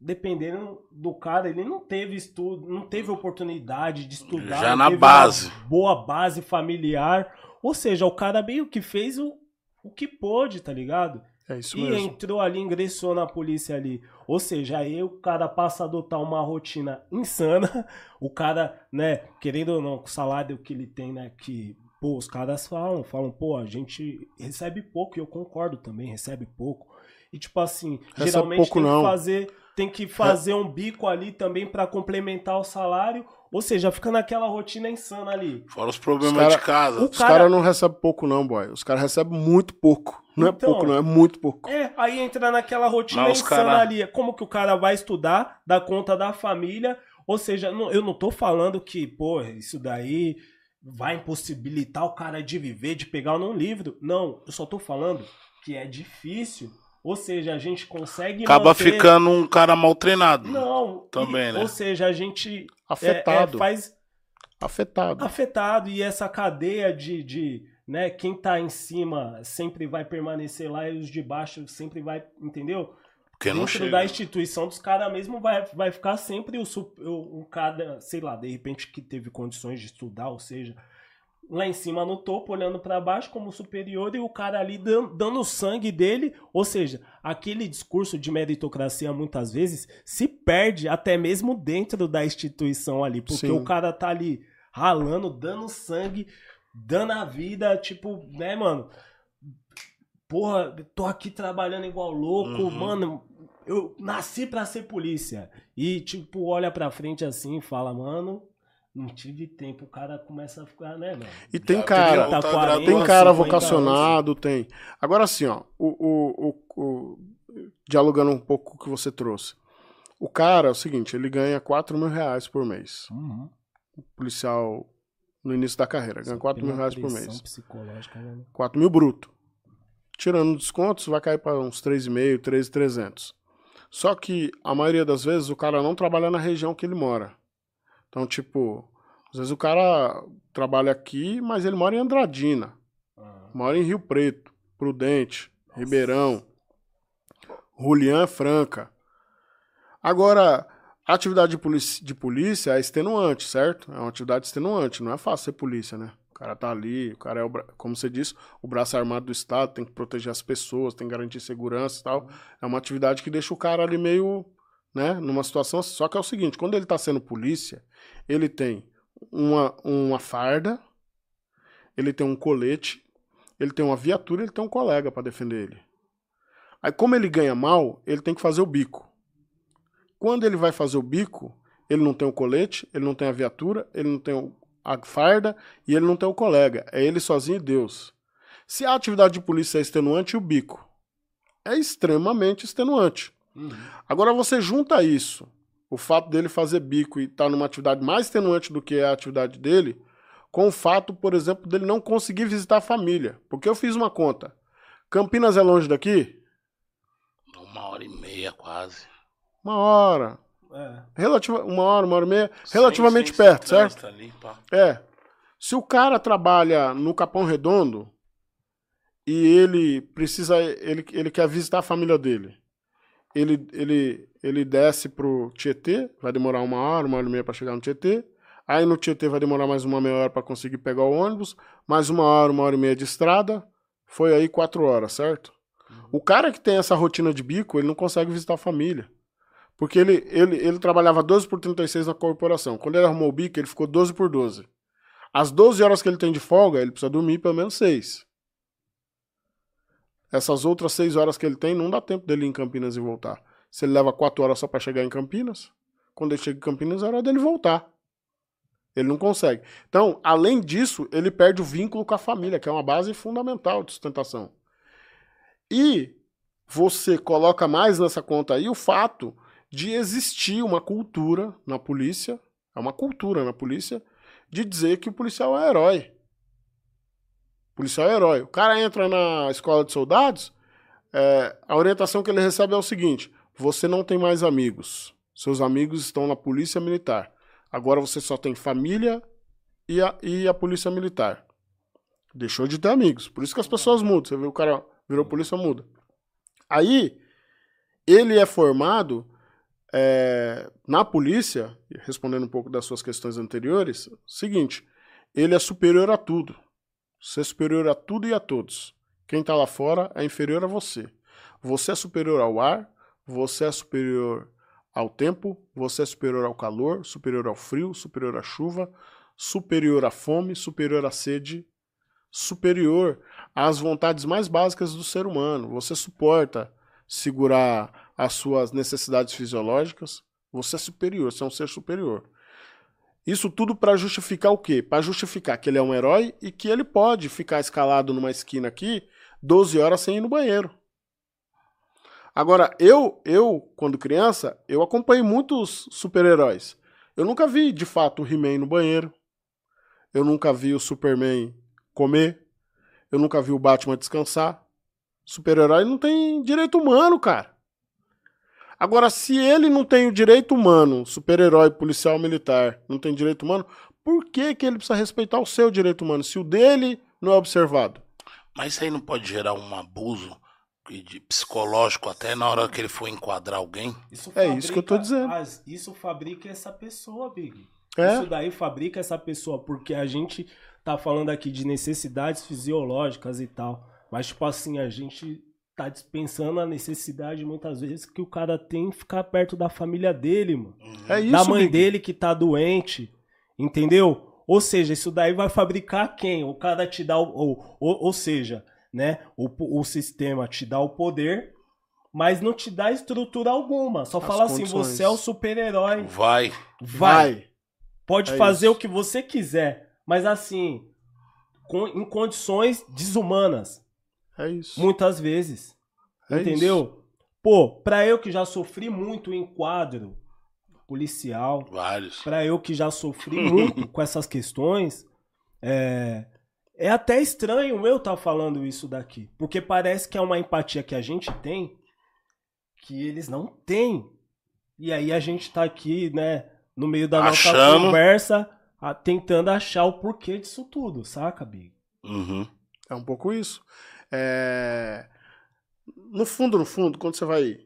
A: dependendo do cara, ele não teve estudo, não teve oportunidade de estudar.
B: Já na base.
A: Boa base familiar. Ou seja, o cara meio que fez o, o que pôde, tá ligado?
C: É isso
A: e
C: mesmo.
A: entrou ali, ingressou na polícia ali. Ou seja, aí o cara passa a adotar uma rotina insana. O cara, né, querendo ou não, com o salário que ele tem, né, que, pô, os caras falam, falam, pô, a gente recebe pouco, e eu concordo também, recebe pouco. E tipo assim,
C: Recebe
A: geralmente
C: pouco,
A: tem que fazer, tem que fazer um bico ali também pra complementar o salário. Ou seja, fica naquela rotina insana ali.
B: Fora os problemas
C: Os cara-
B: de casa.
A: o
C: Os
A: cara-
C: caras não recebem pouco, não, boy. Os caras recebem muito pouco. Não
A: Então.
C: é pouco, não, é muito pouco.
A: É, aí entra naquela rotina
B: Mas
A: insana
B: cara-
A: ali. Como que o cara vai estudar, dar conta da família? Ou seja, não- eu não tô falando que, pô, isso daí vai impossibilitar o cara de viver, de pegar um livro. Não, eu só tô falando que é difícil. Ou seja, a gente consegue
B: Acaba
A: manter...
B: ficando um cara mal treinado.
A: Não,
B: Também,
A: e-
B: né?
A: Ou seja, a gente é-
C: Afetado.
A: é, faz
C: Afetado.
A: afetado e essa cadeia de, de né, quem tá em cima sempre vai permanecer lá e os de baixo sempre vai, entendeu?
B: Porque não
A: Dentro
B: chega.
A: da instituição dos caras mesmo vai, vai ficar sempre o, o, o cara, sei lá, de repente que teve condições de estudar, ou seja, lá em cima no topo, olhando pra baixo como superior e o cara ali dan- dando o sangue dele, ou seja, aquele discurso de meritocracia muitas vezes se perde até mesmo dentro da instituição ali, porque
C: Sim.
A: o cara tá ali ralando, dando sangue, dando a vida, tipo, né, mano? Porra, tô aqui trabalhando igual louco,
B: Uhum.
A: mano. Eu nasci pra ser polícia. E, tipo, olha pra frente assim e fala, mano, não tive tempo. O cara começa a ficar, né, mano?
C: E tem
B: Já
C: cara,
B: voltar
A: 40,
B: a
C: tem cara
A: 50
C: vocacionado, tem. Agora assim, ó, o, o, o, o- dialogando um pouco com o que você trouxe. O cara é o seguinte, ele ganha 4 mil reais por mês.
A: Uhum.
C: Policial no início da carreira, ganha 4 mil reais por mês.
A: psicológica, né?
C: 4 mil bruto. Tirando descontos, vai cair para uns 3,5, 3,300. Só que a maioria das vezes o cara não trabalha na região que ele mora. Então, tipo, às vezes o cara trabalha aqui, mas ele mora em Andradina,
A: Ah,
C: mora em Rio Preto, Prudente, Ribeirão, Julian Franca. Agora, a atividade de polícia, de polícia é extenuante, certo? É uma atividade extenuante, não é fácil ser polícia, né? O cara tá ali, o cara é, o como você disse, o braço armado do Estado, tem que proteger as pessoas, tem que garantir segurança e tal. É uma atividade que deixa o cara ali meio, né, numa situação. Só que é o seguinte, quando ele tá sendo polícia, ele tem uma, uma farda, ele tem um colete, ele tem uma viatura, ele tem um colega para defender ele. Aí, como ele ganha mal, ele tem que fazer o bico. Quando ele vai fazer o bico, ele não tem o colete, ele não tem a viatura, ele não tem a farda e ele não tem o colega. É ele sozinho e Deus. Se a atividade de polícia é extenuante, o bico é extremamente extenuante.
A: uhum.
C: Agora você junta isso, o fato dele fazer bico e estar numa atividade mais extenuante do que é a atividade dele, com o fato, por exemplo, dele não conseguir visitar a família. Porque eu fiz uma conta. Campinas é longe daqui?
B: Uma hora e meia, quase.
C: Uma hora.
A: É.
C: Relativa, uma hora, uma hora e meia. Relativamente
B: Sem- sem
C: perto, certo?
B: ali, pá.
C: É. Se o cara trabalha no Capão Redondo e ele precisa, ele, ele quer visitar a família dele, ele, ele, ele desce pro Tietê, vai demorar uma hora, uma hora e meia para chegar no Tietê. Aí no Tietê vai demorar mais uma meia hora para conseguir pegar o ônibus, mais uma hora, uma hora e meia de estrada. Foi aí quatro horas, certo? O cara que tem essa rotina de bico, ele não consegue visitar a família. Porque ele, ele, ele trabalhava 12 por 36 na corporação. Quando ele arrumou o bico, ele ficou 12 por 12. As 12 horas que ele tem de folga, ele precisa dormir pelo menos 6. Essas outras 6 horas que ele tem, não dá tempo dele ir em Campinas e voltar. Se ele leva 4 horas só para chegar em Campinas, quando ele chega em Campinas, é hora dele voltar. Ele não consegue. Então, além disso, ele perde o vínculo com a família, que é uma base fundamental de sustentação. E você coloca mais nessa conta aí o fato de existir uma cultura na polícia, é uma cultura na polícia, de dizer que o policial é herói. Policial é herói. O cara entra na escola de soldados, é, a orientação que ele recebe é o seguinte: você não tem mais amigos. Seus amigos estão na polícia militar. Agora você só tem família e a, e a polícia militar. Deixou de ter amigos. Por isso que as pessoas mudam. Você vê o cara virou polícia, muda. Aí, ele é formado é, na polícia, respondendo um pouco das suas questões anteriores, seguinte, ele é superior a tudo. Você é superior a tudo e a todos. Quem está lá fora é inferior a você. Você é superior ao ar, você é superior ao tempo, você é superior ao calor, superior ao frio, superior à chuva, superior à fome, superior à sede, superior às vontades mais básicas do ser humano. Você suporta segurar as suas necessidades fisiológicas. Você é superior, você é um ser superior. Isso tudo para justificar o quê? Para justificar que ele é um herói e que ele pode ficar escalado numa esquina aqui 12 horas sem ir no banheiro. Agora, eu, eu quando criança, eu acompanhei muitos super-heróis. Eu nunca vi, de fato, o He-Man no banheiro. Eu nunca vi o Superman comer. Eu nunca vi o Batman descansar. Super-herói não tem direito humano, cara. Agora, se ele não tem o direito humano, super-herói, policial militar, não tem direito humano, por que, que ele precisa respeitar o seu direito humano, se o dele não é observado?
B: Mas isso aí não pode gerar um abuso de psicológico até na hora que ele for enquadrar alguém?
C: Isso é isso que eu tô dizendo.
A: As, isso fabrica essa pessoa, Big.
C: É?
A: Isso daí fabrica essa pessoa, porque a gente tá falando aqui de necessidades fisiológicas e tal. Mas, tipo assim, a gente tá dispensando a necessidade muitas vezes que o cara tem ficar perto da família dele, mano.
C: É isso,
A: da mãe
C: Big.
A: dele que tá doente, entendeu? Ou seja, isso daí vai fabricar quem? O cara te dá o. Ou, ou, ou seja, né? O, o sistema te dá o poder, mas não te dá estrutura alguma. Só
C: As
A: fala assim:
C: condições.
A: você é o super-herói.
B: Vai.
A: Vai. Pode
C: É
A: fazer
C: isso.
A: o que você quiser. Mas assim, com- em condições desumanas.
C: É isso.
A: Muitas vezes.
C: É
A: entendeu? Pô, pra eu que já sofri muito em quadro policial,
B: Vários.
A: pra eu que já sofri muito com essas questões, é, é até estranho eu estar falando isso daqui. Porque parece que é uma empatia que a gente tem que eles não têm. E aí a gente tá aqui, né, no meio da nossa conversa, a- tentando achar o porquê disso tudo, saca, Big?
B: Uhum.
C: É um pouco isso. É, No fundo, no fundo, quando você vai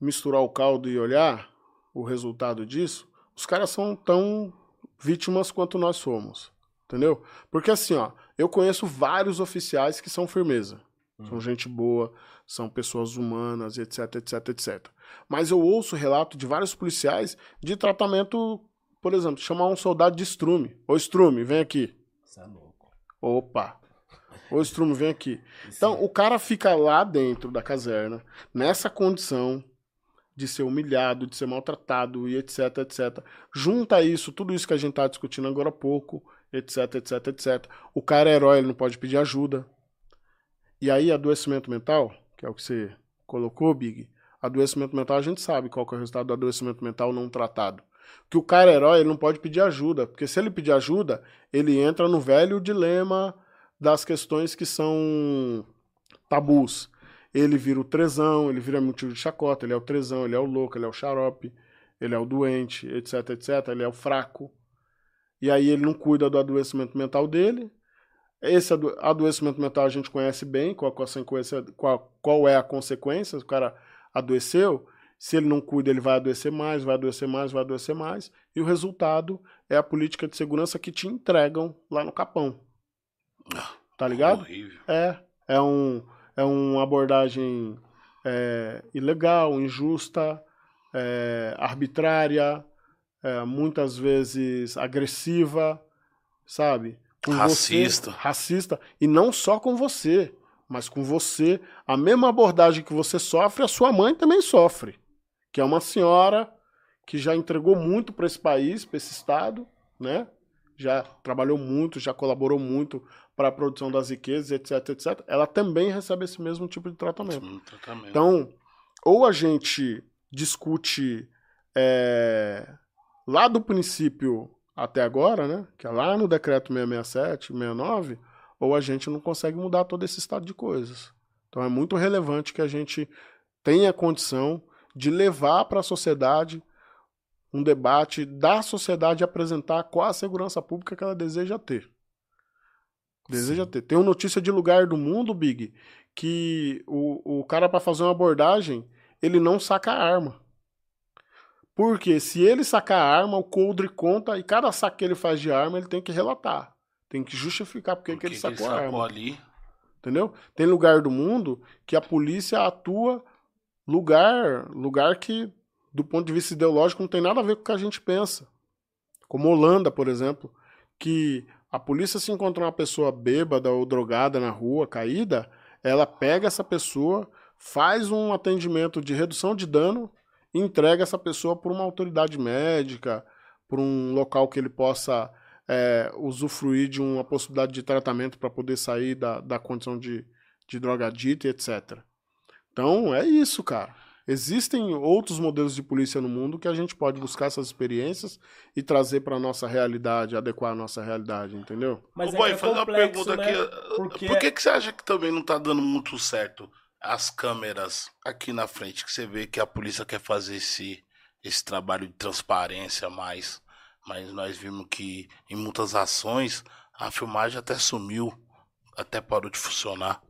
C: misturar o caldo e olhar o resultado disso, os caras são tão vítimas quanto nós somos. Entendeu? Porque assim, ó, eu conheço vários oficiais que são firmeza. São gente boa, são pessoas humanas, etc, etc, etc. Mas eu ouço relato de vários policiais de tratamento, por exemplo, chamar um soldado de estrume. Ô estrume, vem aqui.
A: Isso é louco.
C: Opa. Ô estrume, vem aqui. Então, o cara fica lá dentro da caserna, nessa condição de ser humilhado, de ser maltratado e etc, etc. Junta isso, tudo isso que a gente tá discutindo agora há pouco, etc, etc, etc. O cara é herói, ele não pode pedir ajuda. E aí, adoecimento mental, que é o que você colocou, Big, adoecimento mental, a gente sabe qual que é o resultado do adoecimento mental não tratado. Que o cara é herói, ele não pode pedir ajuda, porque se ele pedir ajuda, ele entra no velho dilema das questões que são tabus. Ele vira o trezão, ele vira motivo de chacota, ele é o trezão, ele é o louco, ele é o xarope, ele é o doente, etc, etc, ele é o fraco. E aí ele não cuida do adoecimento mental dele. Esse ado- adoecimento mental a gente conhece bem, qual, qual, qual é a consequência, o cara adoeceu, se ele não cuida, ele vai adoecer mais, vai adoecer mais, vai adoecer mais, e o resultado é a política de segurança que te entregam lá no capão. Tá ligado?
B: Horrível.
C: É, é, um, é uma abordagem é, ilegal, injusta, é, arbitrária, é, muitas vezes agressiva, sabe? Com
B: Racista.
C: Você, racista. E não só com você, mas com você. A mesma abordagem que você sofre, a sua mãe também sofre. Que é uma senhora que já entregou muito para esse país, para esse estado, né? Já trabalhou muito, já colaborou muito para a produção das riquezas, etc, etc. Ela também recebe esse mesmo tipo de tratamento.
B: Tratamento.
C: Então, ou a gente discute é, lá do princípio até agora, né? Que é lá no decreto 667, 69, ou a gente não consegue mudar todo esse estado de coisas. Então é muito relevante que a gente tenha condição de levar para a sociedade um debate da sociedade apresentar qual a segurança pública que ela deseja ter. Deseja Sim. ter. Tem uma notícia de lugar do mundo, Big, que o, o cara para fazer uma abordagem, ele não saca a arma. Porque se ele sacar a arma, o coldre conta e cada saque que ele faz de arma, ele tem que relatar. Tem que justificar porque, porque que ele sacou, ele sacou a arma.
B: Ali.
C: Entendeu? Tem lugar do mundo que a polícia atua lugar, lugar que do ponto de vista ideológico não tem nada a ver com o que a gente pensa. Como Holanda, por exemplo, que a polícia se encontra uma pessoa bêbada ou drogada na rua, caída, ela pega essa pessoa, faz um atendimento de redução de dano e entrega essa pessoa por uma autoridade médica, por um local que ele possa é, usufruir de uma possibilidade de tratamento para poder sair da, da condição de, de drogadito e etc. Então é isso, cara. Existem outros modelos de polícia no mundo que a gente pode buscar essas experiências e trazer para nossa realidade, adequar a nossa realidade, entendeu?
B: Mas Ô, é boy, é fazer uma pergunta né? aqui. Porque... Por que, que você acha que também não tá dando muito certo as câmeras aqui na frente, que você vê que a polícia quer fazer esse, esse trabalho de transparência mais, mas nós vimos que em muitas ações a filmagem até sumiu, até parou de funcionar.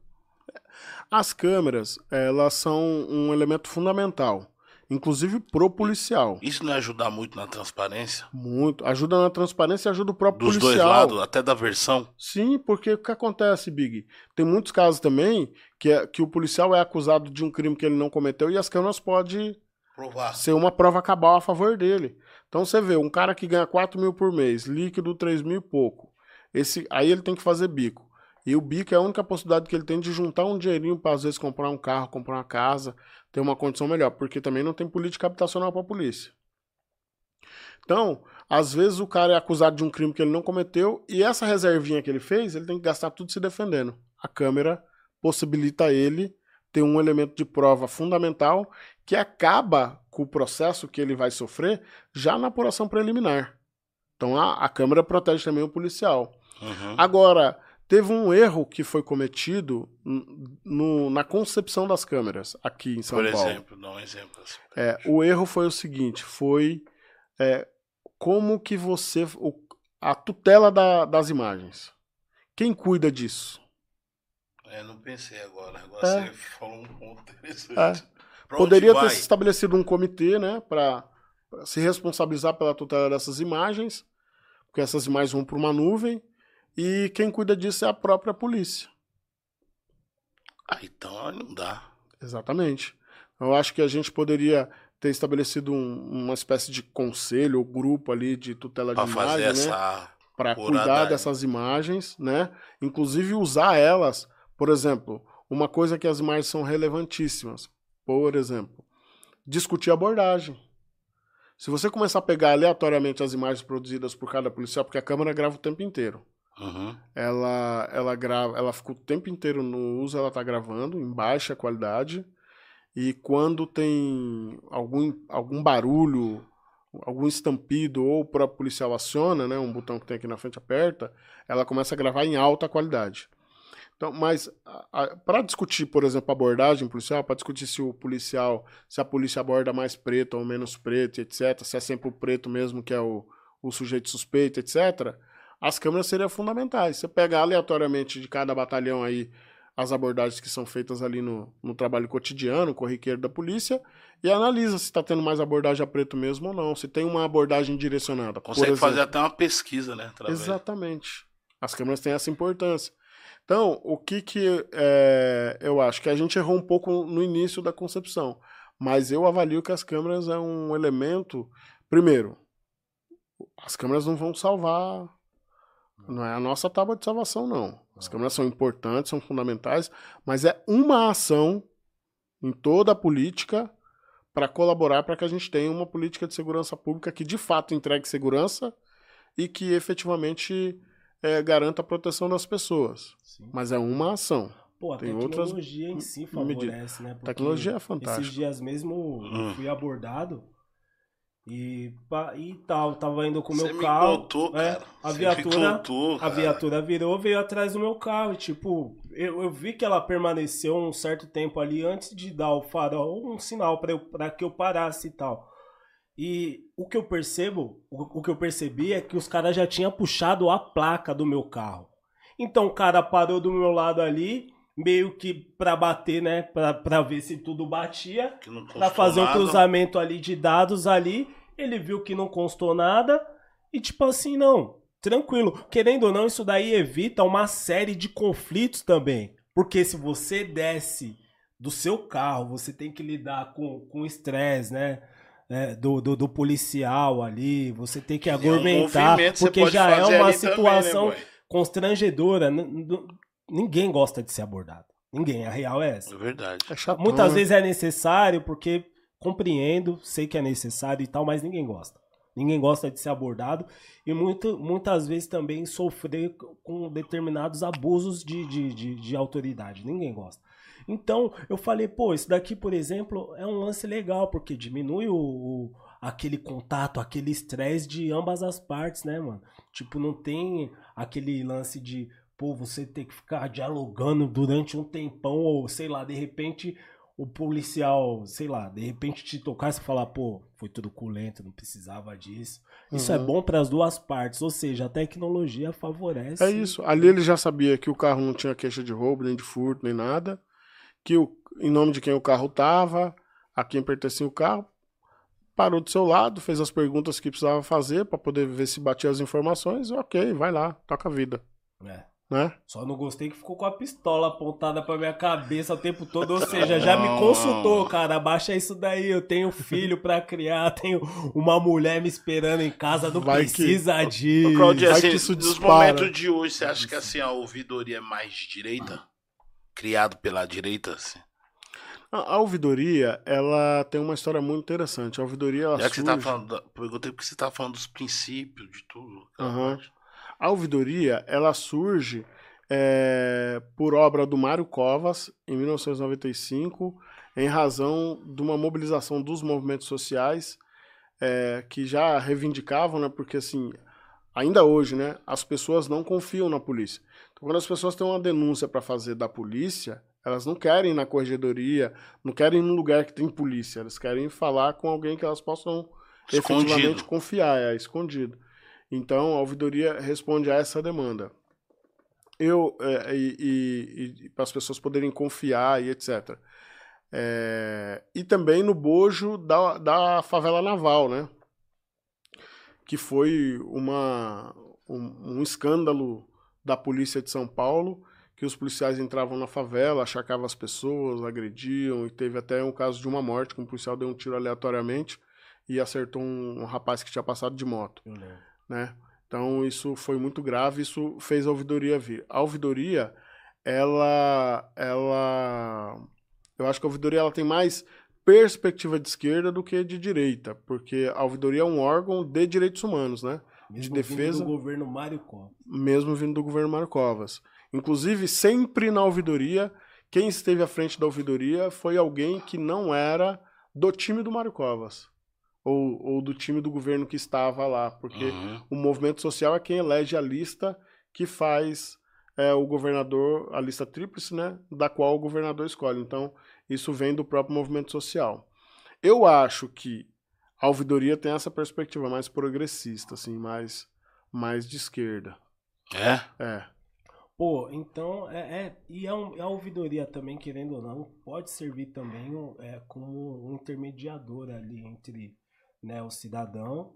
C: As câmeras, elas são um elemento fundamental, inclusive pro policial.
B: Isso não ajuda muito na transparência?
C: Muito. Ajuda na transparência e ajuda o próprio
B: Dos
C: policial.
B: Dos dois lados, até da versão?
C: Sim, porque o que acontece, Big? Tem muitos casos também que, é, que o policial é acusado de um crime que ele não cometeu e as câmeras podem
B: Provar.
C: ser uma prova cabal a favor dele. Então você vê, um cara que ganha 4 mil por mês, líquido 3 mil e pouco. Esse, aí ele tem que fazer bico. E o bico é a única possibilidade que ele tem de juntar um dinheirinho para às vezes comprar um carro, comprar uma casa, ter uma condição melhor, porque também não tem política habitacional para a polícia. Então, às vezes o cara é acusado de um crime que ele não cometeu e essa reservinha que ele fez, ele tem que gastar tudo se defendendo. A câmera possibilita ele ter um elemento de prova fundamental que acaba com o processo que ele vai sofrer já na apuração preliminar. Então a, a câmera protege também o policial. Uhum. Agora, Teve um erro que foi cometido no, na concepção das câmeras aqui em São
B: Por
C: Paulo.
B: Por exemplo, dá um exemplo. Assim.
C: É, o erro foi o seguinte, foi é, como que você... O, a tutela da, das imagens. Quem cuida disso?
B: É, não pensei agora. Agora é. você falou um ponto
C: interessante. É. Poderia ter se estabelecido um comitê, né, para se responsabilizar pela tutela dessas imagens, porque essas imagens vão para uma nuvem e quem cuida disso é a própria polícia.
B: Ah, então não dá.
C: Exatamente. Eu acho que a gente poderia ter estabelecido um, uma espécie de conselho ou grupo ali de tutela
B: pra
C: de imagem,
B: né?
C: Para cuidar dessas imagens, né? Inclusive usar elas, por exemplo, uma coisa que as imagens são relevantíssimas. Por exemplo, discutir abordagem. Se você começar a pegar aleatoriamente as imagens produzidas por cada policial, porque a câmera grava o tempo inteiro.
B: Uhum.
C: Ela, ela grava, ela fica o tempo inteiro no uso, ela tá gravando em baixa qualidade. E quando tem algum, algum barulho, algum estampido ou o próprio policial aciona, né, um botão que tem aqui na frente aperta, ela começa a gravar em alta qualidade. Então, mas para discutir, por exemplo, abordagem policial, para discutir se o policial, se a polícia aborda mais preto ou menos preto, etc, se é sempre o preto mesmo que é o, o sujeito suspeito, etc, as câmeras seriam fundamentais. Você pega aleatoriamente de cada batalhão aí as abordagens que são feitas ali no, no trabalho cotidiano, corriqueiro da polícia, e analisa se está tendo mais abordagem a preto mesmo ou não, se tem uma abordagem direcionada.
B: Consegue fazer até uma pesquisa, né?
C: Através. Exatamente. As câmeras têm essa importância. Então, o que que é, eu acho? Que a gente errou um pouco no início da concepção, mas eu avalio que as câmeras é um elemento... Primeiro, as câmeras não vão salvar não é a nossa tábua de salvação, não. As câmeras são importantes, são fundamentais, mas é uma ação em toda a política para colaborar para que a gente tenha uma política de segurança pública que de fato entregue segurança e que efetivamente é, garanta a proteção das pessoas. Sim. Mas é uma ação.
A: Pô, a Tem tecnologia outras... em si favorece, né?
C: Porque tecnologia é fantástica.
A: Esses dias mesmo hum. fui abordado E, e tal, tava indo com o meu carro.
B: Contou,
A: é, a viatura, contou, a viatura virou, veio atrás do meu carro. E, tipo, eu, eu vi que ela permaneceu um certo tempo ali antes de dar o farol, um sinal para que eu parasse e tal. E o que eu percebo, o, o que eu percebi é que os caras já tinham puxado a placa do meu carro. Então o cara parou do meu lado ali, meio que para bater, né, para ver se tudo batia, para fazer um cruzamento ali de dados ali ele viu que não constou nada e tipo assim, não, tranquilo. Querendo ou não, isso daí evita uma série de conflitos também. Porque se você desce do seu carro, você tem que lidar com estresse, né? É, do, do, do, policial ali, você tem que argumentar, é um porque já é uma situação também, né, constrangedora. Ninguém gosta de ser abordado. Ninguém, a real é essa.
B: É verdade.
A: É Muitas vezes é necessário, porque compreendo, sei que é necessário e tal, mas ninguém gosta. Ninguém gosta de ser abordado e muito, muitas vezes também sofrer com determinados abusos de, de, de, de autoridade. Ninguém gosta. Então, eu falei, pô, isso daqui, por exemplo, é um lance legal, porque diminui o, o aquele contato, aquele estresse de ambas as partes, né, mano? Tipo, não tem aquele lance de, pô, você ter que ficar dialogando durante um tempão, ou sei lá, de repente o policial, sei lá, de repente te tocasse e falar, pô, foi tudo culento, não precisava disso. Isso é uhum. é bom para as duas partes, ou seja, a tecnologia favorece.
C: É isso. Ali ele já sabia que o carro não tinha queixa de roubo, nem de furto, nem nada, que o, em nome de quem o carro tava, a quem pertencia o carro, parou do seu lado, fez as perguntas que precisava fazer para poder ver se batia as informações, ok, vai lá, toca a vida. É. Né?
A: Só não gostei que ficou com a pistola apontada pra minha cabeça o tempo todo. Ou seja, já me consultou, cara. Baixa isso daí. Eu tenho filho pra criar, tenho uma mulher me esperando em casa. Não Vai precisa que... de.
B: Claudio, assim, isso nos momentos de hoje, você acha que assim, a ouvidoria é mais de direita? Criado pela direita, assim?
C: A, a ouvidoria, ela tem uma história muito interessante. A ouvidoria, ela
B: Já
C: que surge...
B: você tá falando, perguntei porque você tá falando dos princípios, de tudo.
C: Aham. Uhum. A ouvidoria, ela surge é, por obra do Mário Covas, em 1995, em razão de uma mobilização dos movimentos sociais é, que já reivindicavam, né, porque assim, ainda hoje, né, as pessoas não confiam na polícia. Então, quando as pessoas têm uma denúncia para fazer da polícia, elas não querem ir na corregedoria, não querem ir num lugar que tem polícia, elas querem falar com alguém que elas possam escondido. efetivamente confiar, é escondido. Então, a ouvidoria responde a essa demanda. Eu, é, e, e, e para as pessoas poderem confiar e etc. É, e também no bojo da, da favela naval, né? Que foi uma, um, um escândalo da polícia de São Paulo, que os policiais entravam na favela, achacavam as pessoas, agrediam, e teve até um caso de uma morte, que um policial deu um tiro aleatoriamente e acertou um, um rapaz que tinha passado de moto né? Então isso foi muito grave, isso fez a ouvidoria vir. A ouvidoria, ela, ela, eu acho que a ouvidoria ela tem mais perspectiva de esquerda do que de direita, porque a ouvidoria é um órgão de direitos humanos, né?
A: Mesmo de defesa. Vindo do governo Mário Covas.
C: Mesmo vindo do governo Mário Covas. Inclusive, sempre na ouvidoria, quem esteve à frente da ouvidoria foi alguém que não era do time do Mário Covas ou, ou do time do governo que estava lá, porque uhum. o movimento social é quem elege a lista que faz é, o governador, a lista tríplice, né, da qual o governador escolhe. Então, isso vem do próprio movimento social. Eu acho que a ouvidoria tem essa perspectiva mais progressista, assim, mais, mais de esquerda.
B: É?
C: É.
A: Pô, então, é, é e a, a, ouvidoria também, querendo ou não, pode servir também é, como um intermediador ali entre né, o cidadão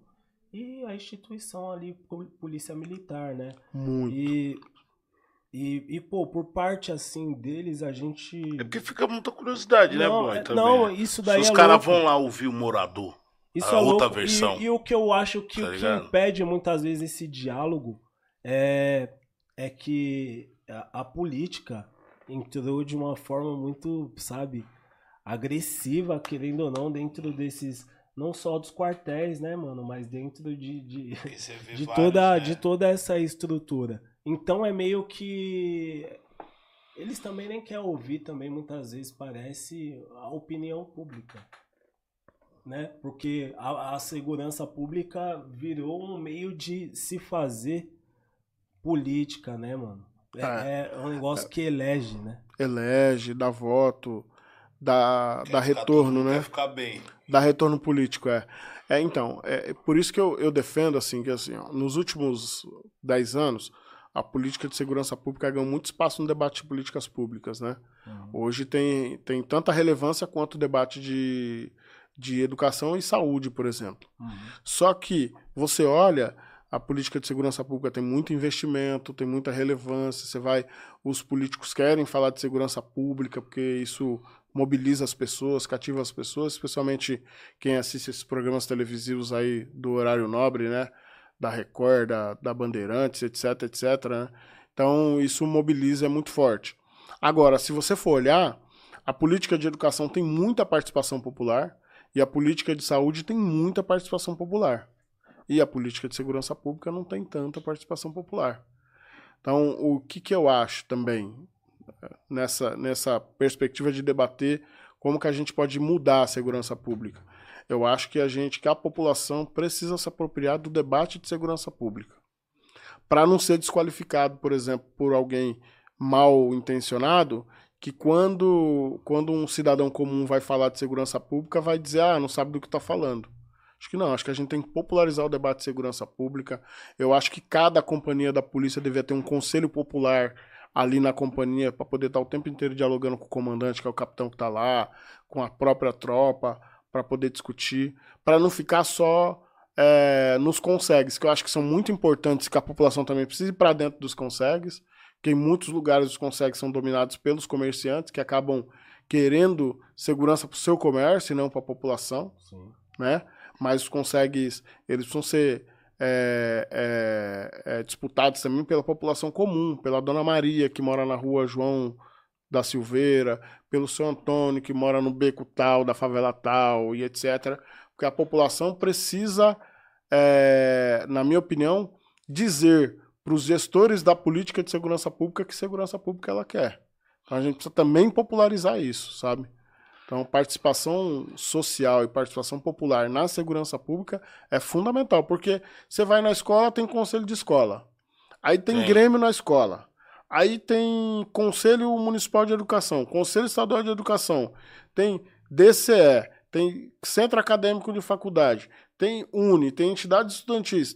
A: e a instituição ali, polícia militar, né?
C: Muito.
A: E, e, e, pô, por parte assim deles, a gente.
B: É porque fica muita curiosidade, né,
A: não,
B: né,
A: boy? Também. Não, isso daí
B: Se
A: os
B: é caras vão lá ouvir o morador. Isso a é outra louco. versão.
A: E, e, o que eu acho que tá o que impede muitas vezes esse diálogo é, é que a, a política entrou de uma forma muito, sabe, agressiva, querendo ou não, dentro desses não só dos quartéis, né, mano, mas dentro de, de, de vários, toda, né? de toda essa estrutura. Então é meio que eles também nem querem ouvir também muitas vezes parece a opinião pública. né? Porque a, a segurança pública virou um meio de se fazer política, né, mano? É, é, é um negócio que elege, né?
C: Elege, dá voto, dá, dá retorno, né?
B: Quer ficar bem.
C: Dá retorno político, é. É, então, é por isso que eu, eu defendo, assim, que assim, ó, nos últimos 10 anos, a política de segurança pública ganhou muito espaço no debate de políticas públicas, né? Uhum. Hoje tem, tem tanta relevância quanto o debate de, de educação e saúde, por exemplo. Uhum. Só que você olha, a política de segurança pública tem muito investimento, tem muita relevância. Você vai, os políticos querem falar de segurança pública porque isso mobiliza as pessoas, cativa as pessoas, especialmente quem assiste esses programas televisivos aí do horário nobre, né? Da Record, da, da Bandeirantes, etc, etc. Né? Então isso mobiliza é muito forte. Agora, se você for olhar, a política de educação tem muita participação popular e a política de saúde tem muita participação popular. E a política de segurança pública não tem tanta participação popular. Então, o que, que eu acho também? Nessa, nessa perspectiva de debater como que a gente pode mudar a segurança pública. Eu acho que a gente, que a população precisa se apropriar do debate de segurança pública. Para não ser desqualificado, por exemplo, por alguém mal intencionado, que quando, quando um cidadão comum vai falar de segurança pública, vai dizer, ah, não sabe do que está falando. Acho que não, acho que a gente tem que popularizar o debate de segurança pública. Eu acho que cada companhia da polícia devia ter um conselho popular ali na companhia para poder estar o tempo inteiro dialogando com o comandante, que é o capitão que está lá, com a própria tropa, para poder discutir, para não ficar só é, nos consegues, que eu acho que são muito importantes, que a população também precisa ir para dentro dos consegues, que em muitos lugares os consegues são dominados pelos comerciantes, que acabam querendo segurança para o seu comércio e não para a população, Sim. né? Mas os consegues, eles precisam ser é, é, é, disputados também pela população comum, pela Dona Maria, que mora na rua João da Silveira, pelo seu Antônio, que mora no beco tal, da favela tal, e etc. Porque a população precisa, é, na minha opinião, dizer para os gestores da política de segurança pública que segurança pública ela quer. Então a gente precisa também popularizar isso, sabe? Então, participação social e participação popular na segurança pública é fundamental, porque você vai na escola, tem conselho de escola. Aí tem Sim. grêmio na escola. Aí tem Conselho Municipal de Educação, Conselho Estadual de Educação, tem DCE, tem Centro Acadêmico de Faculdade, tem UNE, tem entidades estudantis.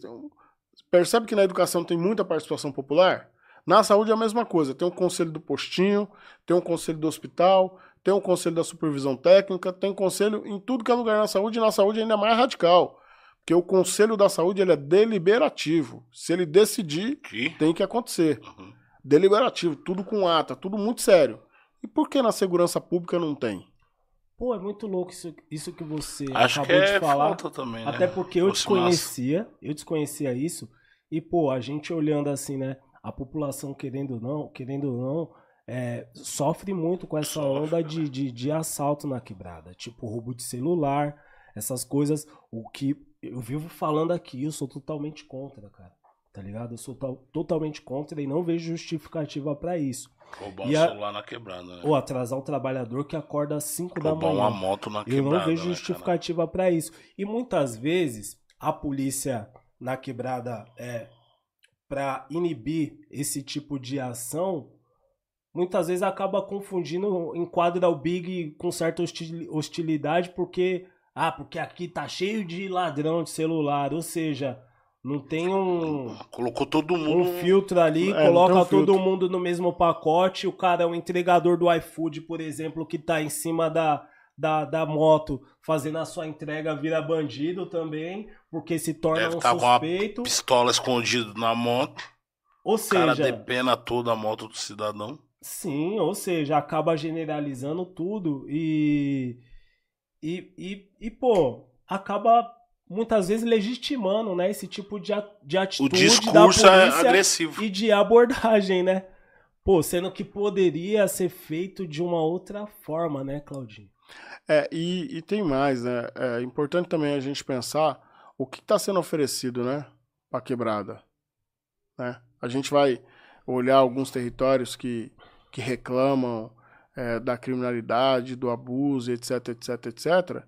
C: Percebe que na educação tem muita participação popular? Na saúde é a mesma coisa. Tem um conselho do postinho, tem um conselho do hospital, tem o conselho da supervisão técnica, tem conselho em tudo que é lugar na saúde, e na saúde ainda é mais radical. Porque o conselho da saúde ele é deliberativo. Se ele decidir, que? tem que acontecer. Uhum. Deliberativo, tudo com ata, tudo muito sério. E por que na segurança pública não tem?
A: Pô, é muito louco isso, isso que você
B: Acho
A: acabou
B: que
A: é de falar.
B: Também,
A: né? Até porque eu desconhecia, eu desconhecia isso. E, pô, a gente olhando assim, né? A população querendo ou não, querendo ou não, é, sofre muito com essa onda de, de, de, assalto na quebrada. Tipo, roubo de celular, essas coisas. O que eu vivo falando aqui, eu sou totalmente contra, cara. Tá ligado? Eu sou totalmente contra e não vejo justificativa para isso.
B: Roubar e um a... celular na quebrada, né?
A: Ou atrasar o trabalhador que acorda às 5 da manhã.
B: uma moto na quebrada.
A: Eu não vejo né, justificativa né, para isso. E muitas vezes a polícia na quebrada é para inibir esse tipo de ação muitas vezes acaba confundindo, enquadra o Big com certa hostilidade, porque, ah, porque aqui tá cheio de ladrão de celular, ou seja, não tem um.
B: Colocou todo mundo.
A: Um filtro ali, é, coloca um todo filtro. mundo no mesmo pacote. O cara é o entregador do iFood, por exemplo, que tá em cima da, da, da moto fazendo a sua entrega, vira bandido também, porque se torna Deve um tá suspeito.
B: Com a pistola escondida na moto.
A: Ou seja. O cara
B: depena toda a moto do cidadão.
A: Sim, ou seja, acaba generalizando tudo e, e, e, e pô, acaba muitas vezes legitimando, né, esse tipo de, de atitude
B: o discurso da é polícia é agressivo.
A: e de abordagem, né? Pô, sendo que poderia ser feito de uma outra forma, né, Claudinho?
C: É, e, e tem mais, né? É importante também a gente pensar o que está sendo oferecido, né, para quebrada, né? A gente vai olhar alguns territórios que que reclamam é, da criminalidade, do abuso, etc, etc, etc.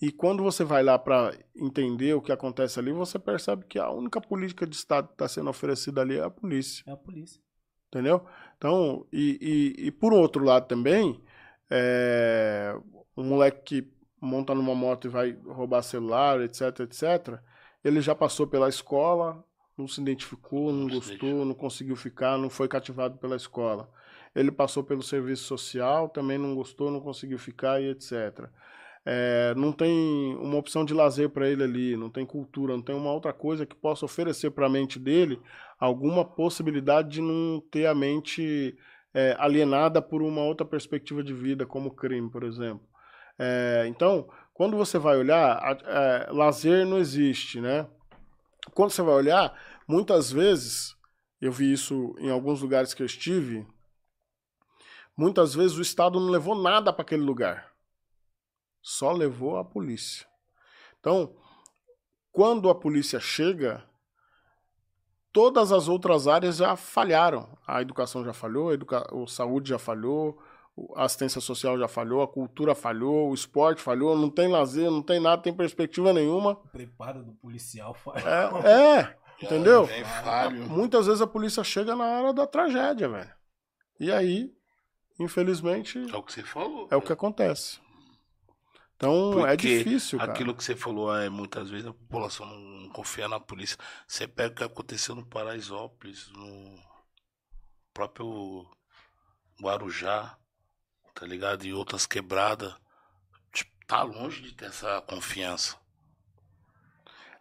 C: E quando você vai lá para entender o que acontece ali, você percebe que a única política de Estado que está sendo oferecida ali é a polícia.
A: É a polícia.
C: Entendeu? Então, e, e, e por outro lado também, é, um moleque que monta numa moto e vai roubar celular, etc, etc, ele já passou pela escola, não se identificou, não, não gostou, não conseguiu ficar, não foi cativado pela escola. Ele passou pelo serviço social, também não gostou, não conseguiu ficar e etc. É, não tem uma opção de lazer para ele ali, não tem cultura, não tem uma outra coisa que possa oferecer para a mente dele alguma possibilidade de não ter a mente é, alienada por uma outra perspectiva de vida, como crime, por exemplo. É, então, quando você vai olhar, é, lazer não existe, né? Quando você vai olhar, muitas vezes, eu vi isso em alguns lugares que eu estive, muitas vezes o Estado não levou nada para aquele lugar. Só levou a polícia. Então, quando a polícia chega, todas as outras áreas já falharam. A educação já falhou, a, educa... a saúde já falhou, a assistência social já falhou, a cultura falhou, o esporte falhou, não tem lazer, não tem nada, tem perspectiva nenhuma. O
A: preparo do policial falhou.
C: É, é entendeu? É Muitas vezes a polícia chega na hora da tragédia, velho. E aí, infelizmente.
B: É o que você falou.
C: É o que acontece. Então é Porque é difícil. Cara.
B: Aquilo que você falou é muitas vezes a população não confia na polícia. Você pega o que aconteceu no Paraisópolis, no próprio Guarujá tá ligado? E outras quebradas. Tipo, tá longe de ter essa confiança.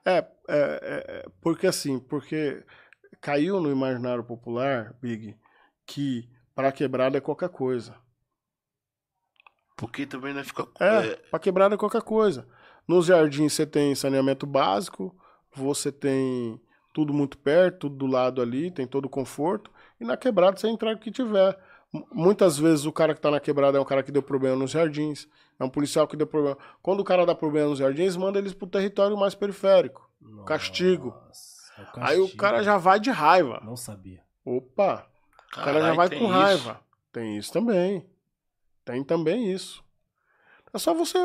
C: É, é, é, porque assim, porque caiu no imaginário popular, Big, que para quebrada é qualquer coisa.
B: Porque também não fica.
C: É, é... para quebrada é qualquer coisa. Nos jardins você tem saneamento básico, você tem tudo muito perto, tudo do lado ali, tem todo o conforto. E na quebrada você entra o que tiver. Muitas vezes o cara que tá na quebrada é um cara que deu problema nos jardins, é um policial que deu problema. Quando o cara dá problema nos jardins, manda eles pro território mais periférico. Nossa, castigo. É o castigo. Aí o cara já vai de raiva.
A: Não sabia.
C: Opa! O cara já vai com isso. raiva. Tem isso também. Tem também isso. É só você.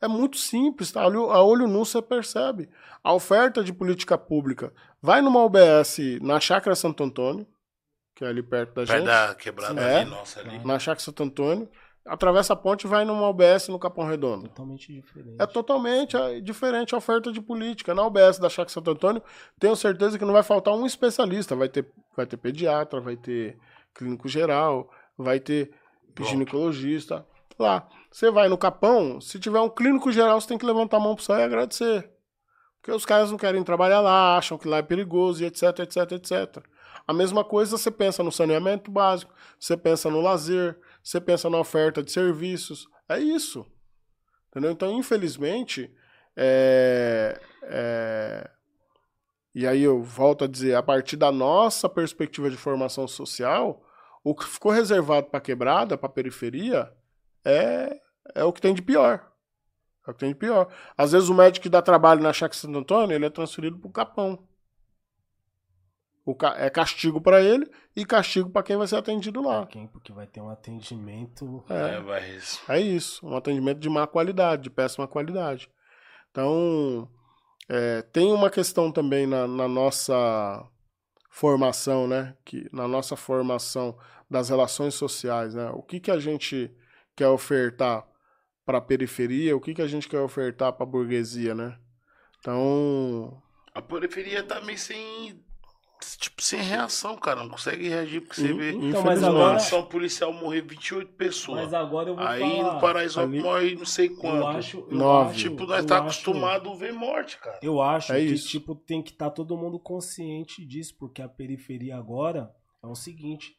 C: É muito simples, tá? A olho nu você percebe. A oferta de política pública. Vai numa OBS na Chácara Santo Antônio que é ali perto da perto gente.
B: da quebrada é, ali, nossa, ali.
C: Na Chácara Santo Antônio. Atravessa a ponte e vai numa UBS no Capão Redondo.
A: Totalmente diferente.
C: É totalmente é, diferente a oferta de política. Na UBS da Chácara Santo Antônio, tenho certeza que não vai faltar um especialista. Vai ter, vai ter pediatra, vai ter clínico geral, vai ter ginecologista. Lá. Você vai no Capão, se tiver um clínico geral, você tem que levantar a mão pro céu e agradecer. Porque os caras não querem trabalhar lá, acham que lá é perigoso e etc, etc, etc. A mesma coisa você pensa no saneamento básico, você pensa no lazer, você pensa na oferta de serviços. É isso. Entendeu? Então, infelizmente, é, é, e aí eu volto a dizer, a partir da nossa perspectiva de formação social, o que ficou reservado para quebrada, para periferia, é, é o que tem de pior. É o que tem de pior. Às vezes o médico que dá trabalho na Chácara Santo Antônio, ele é transferido para o Capão. O ca é castigo para ele e castigo para quem vai ser atendido lá.
A: Pra quem? Porque vai ter um atendimento.
C: É, é, vai... é isso. Um atendimento de má qualidade, de péssima qualidade. Então, é, tem uma questão também na, na, nossa formação, né? Que, na nossa formação das relações sociais, né? O que, que a gente quer ofertar para a periferia, o que, que a gente quer ofertar para a burguesia, né? Então.
B: A periferia tá meio sem tipo, sem reação, cara. Não consegue reagir porque você vê então, mas agora... ação policial morrer 28 pessoas.
A: Mas agora eu vou
B: Aí
A: falar...
B: no Paraíso Ali... morre não sei quanto. Eu
A: acho, eu
C: Nove.
B: Acho, tipo, nós tá acho... acostumado a ver morte, cara.
A: Eu acho é que, isso. tipo, tem que estar tá todo mundo consciente disso, porque a periferia agora é o seguinte.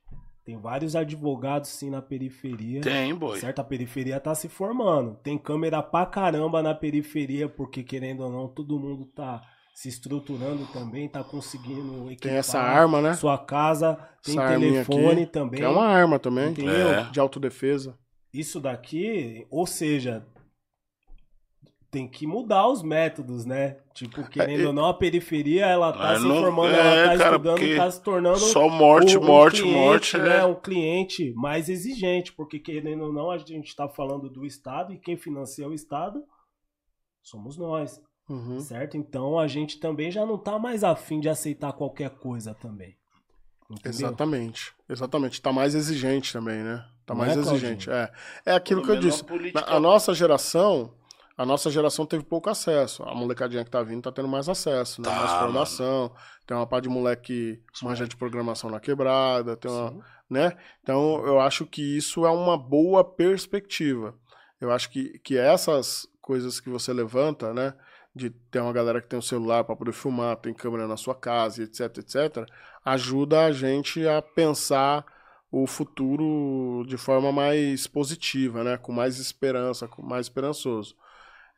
A: Tem vários advogados, sim, na periferia.
B: Tem, boy.
A: Certo? A periferia tá se formando. Tem câmera pra caramba na periferia, porque, querendo ou não, todo mundo tá se estruturando também, tá conseguindo
C: equipar Tem essa arma, né?
A: Sua casa, tem essa telefone aqui, também.
C: é uma arma também, entendeu? É. De autodefesa.
A: Isso daqui, ou seja, tem que mudar os métodos, né? Tipo, querendo é, ou não, a periferia, ela tá se não, formando, é, ela tá cara, estudando, tá se tornando
B: só morte, um, um morte, cliente, morte,
A: né? É. Um cliente mais exigente, porque querendo ou não, a gente tá falando do Estado e quem financia o Estado somos nós. Uhum. Certo? Então a gente também já não tá mais afim de aceitar qualquer coisa também.
C: Entendeu? Exatamente. Exatamente. Tá mais exigente também, né? Tá mais é, exigente. É, é aquilo que eu disse. A, a nossa geração, a nossa geração teve pouco acesso. A molecadinha que tá vindo tá tendo mais acesso, né? Tá, mais formação. Mano. Tem uma pá de moleque manja de programação na quebrada, tem uma, né? Então, eu acho que isso é uma boa perspectiva. Eu acho que, que essas coisas que você levanta, né? De ter uma galera que tem um celular para poder filmar, tem câmera na sua casa, etc, etc, ajuda a gente a pensar o futuro de forma mais positiva, né? Com mais esperança, com mais esperançoso.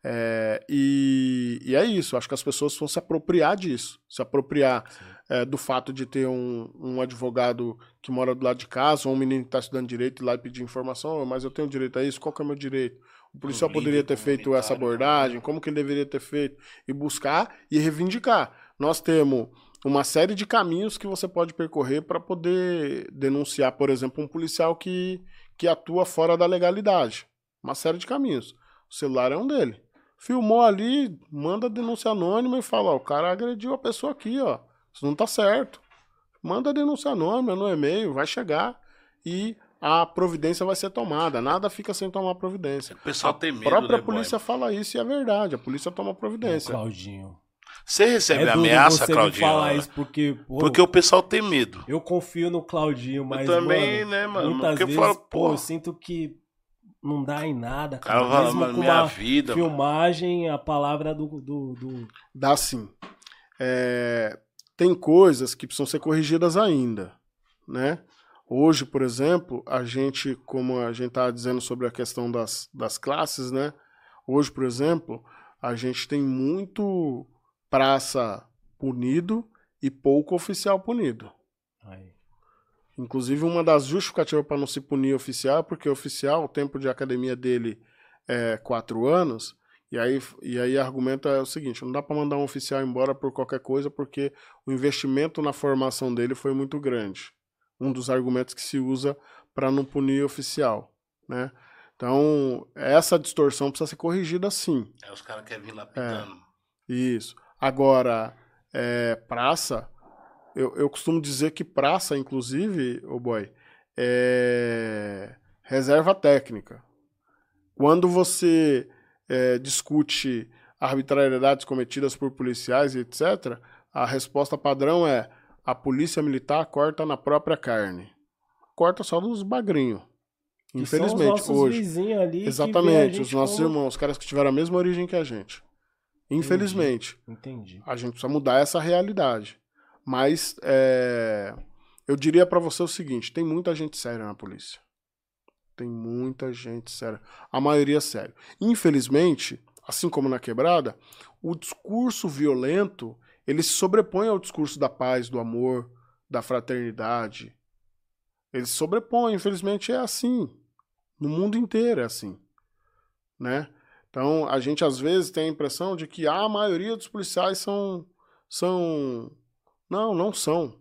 C: É, e, e, é isso, acho que as pessoas vão se apropriar disso, se apropriar é, do fato de ter um, um, advogado que mora do lado de casa, ou um menino que está estudando direito e lá e pedir informação, mas eu tenho direito a isso, qual que é o meu direito? O policial poderia ter feito essa né? abordagem, como que ele deveria ter feito? E buscar e reivindicar. Nós temos uma série de caminhos que você pode percorrer para poder denunciar, por exemplo, um policial que, que atua fora da legalidade. Uma série de caminhos. O celular é um dele. Filmou ali, manda denúncia anônima e fala: ó, o cara agrediu a pessoa aqui, ó. Isso não tá certo. Manda denúncia anônima no e-mail, vai chegar e a providência vai ser tomada. Nada fica sem tomar providência. O
B: pessoal a tem medo.
C: A própria né, polícia boy? fala isso e é verdade. A polícia toma providência.
A: Claudinho.
B: Você recebe é ameaça, você Claudinho? falar
A: isso porque,
B: pô, porque o pessoal tem medo.
A: Eu confio no Claudinho, mas
B: eu também, mano, né, mano?
A: Muitas
B: porque
A: vezes, falo, pô, eu sinto que não dá em nada, cara. cara Mesmo com minha uma vida, filmagem, mano. a palavra do, do, do...
C: Dá sim. É, tem coisas que precisam ser corrigidas ainda, né? Hoje, por exemplo, a gente, como a gente está dizendo sobre a questão das, das classes, né? Hoje, por exemplo, a gente tem muito praça punido e pouco oficial punido. Aí. Inclusive, uma das justificativas para não se punir oficial é porque oficial, o tempo de academia dele é quatro anos, e aí, e aí argumenta é o seguinte: não dá para mandar um oficial embora por qualquer coisa porque o investimento na formação dele foi muito grande. Um dos argumentos que se usa para não punir oficial, né? Então, essa distorção precisa ser corrigida sim.
B: É, os caras querem vir lapidando.
C: É, isso. Agora, é, praça, eu, eu costumo dizer que praça, inclusive, o oh boy, é reserva técnica. Quando você é, discute arbitrariedades cometidas por policiais e etc., a resposta padrão é a polícia militar corta na própria carne. Corta só nos bagrinhos. Infelizmente,
A: os hoje. Ali
C: exatamente, os nossos como... irmãos, os caras que tiveram a mesma origem que a gente. Infelizmente.
A: Entendi. Entendi.
C: A gente precisa mudar essa realidade. Mas é, eu diria para você o seguinte: tem muita gente séria na polícia. Tem muita gente séria. A maioria séria. Infelizmente, assim como na quebrada, o discurso violento ele se sobrepõe ao discurso da paz, do amor, da fraternidade. Ele se sobrepõe. Infelizmente é assim. No mundo inteiro é assim. Né? Então, a gente às vezes tem a impressão de que a maioria dos policiais são, são não, não são.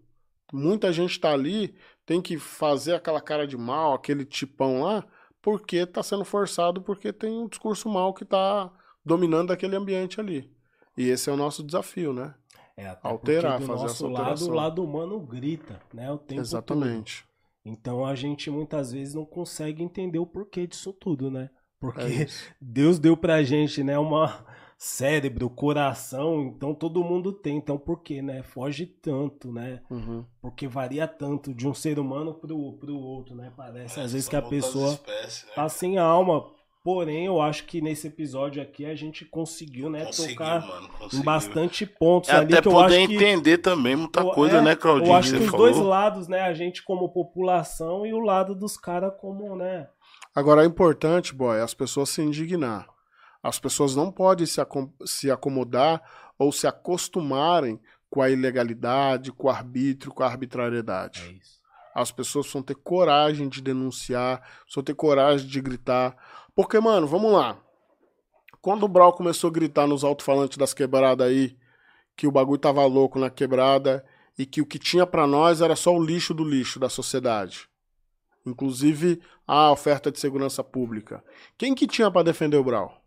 C: Muita gente está ali, tem que fazer aquela cara de mal, aquele tipão lá, porque está sendo forçado, porque tem um discurso mal que está dominando aquele ambiente ali. E esse é o nosso desafio, né?
A: É, Alterar, fazer nosso essa lado, o lado humano grita, né? O tempo
C: Exatamente.
A: Todo. Então a gente muitas vezes não consegue entender o porquê disso tudo, né? Porque é Deus deu pra gente, né, uma cérebro, coração, então todo mundo tem. Então por que, né? Foge tanto, né? Uhum. Porque varia tanto de um ser humano pro, pro outro, né? Parece é, às vezes que a pessoa espécies, né? tá sem alma. Porém, eu acho que nesse episódio aqui a gente conseguiu, né, conseguiu, tocar mano, em bastante pontos
B: é,
A: ali
B: até
A: que
B: poder
A: eu
B: acho entender
A: que,
B: também muita coisa, é, né, Claudinho?
A: Eu acho que os falou. dois lados, né, a gente como população e o lado dos caras como, né?
C: Agora é importante, boy, as pessoas se indignar. As pessoas não podem se, se acomodar ou se acostumarem com a ilegalidade, com o arbítrio, com a arbitrariedade. É. As pessoas precisam ter coragem de denunciar, precisam ter coragem de gritar. Porque, mano, vamos lá. Quando o Brau começou a gritar nos alto-falantes das quebradas aí, que o bagulho tava louco na quebrada e que o que tinha para nós era só o lixo do lixo da sociedade. Inclusive a oferta de segurança pública. Quem que tinha para defender o Brau?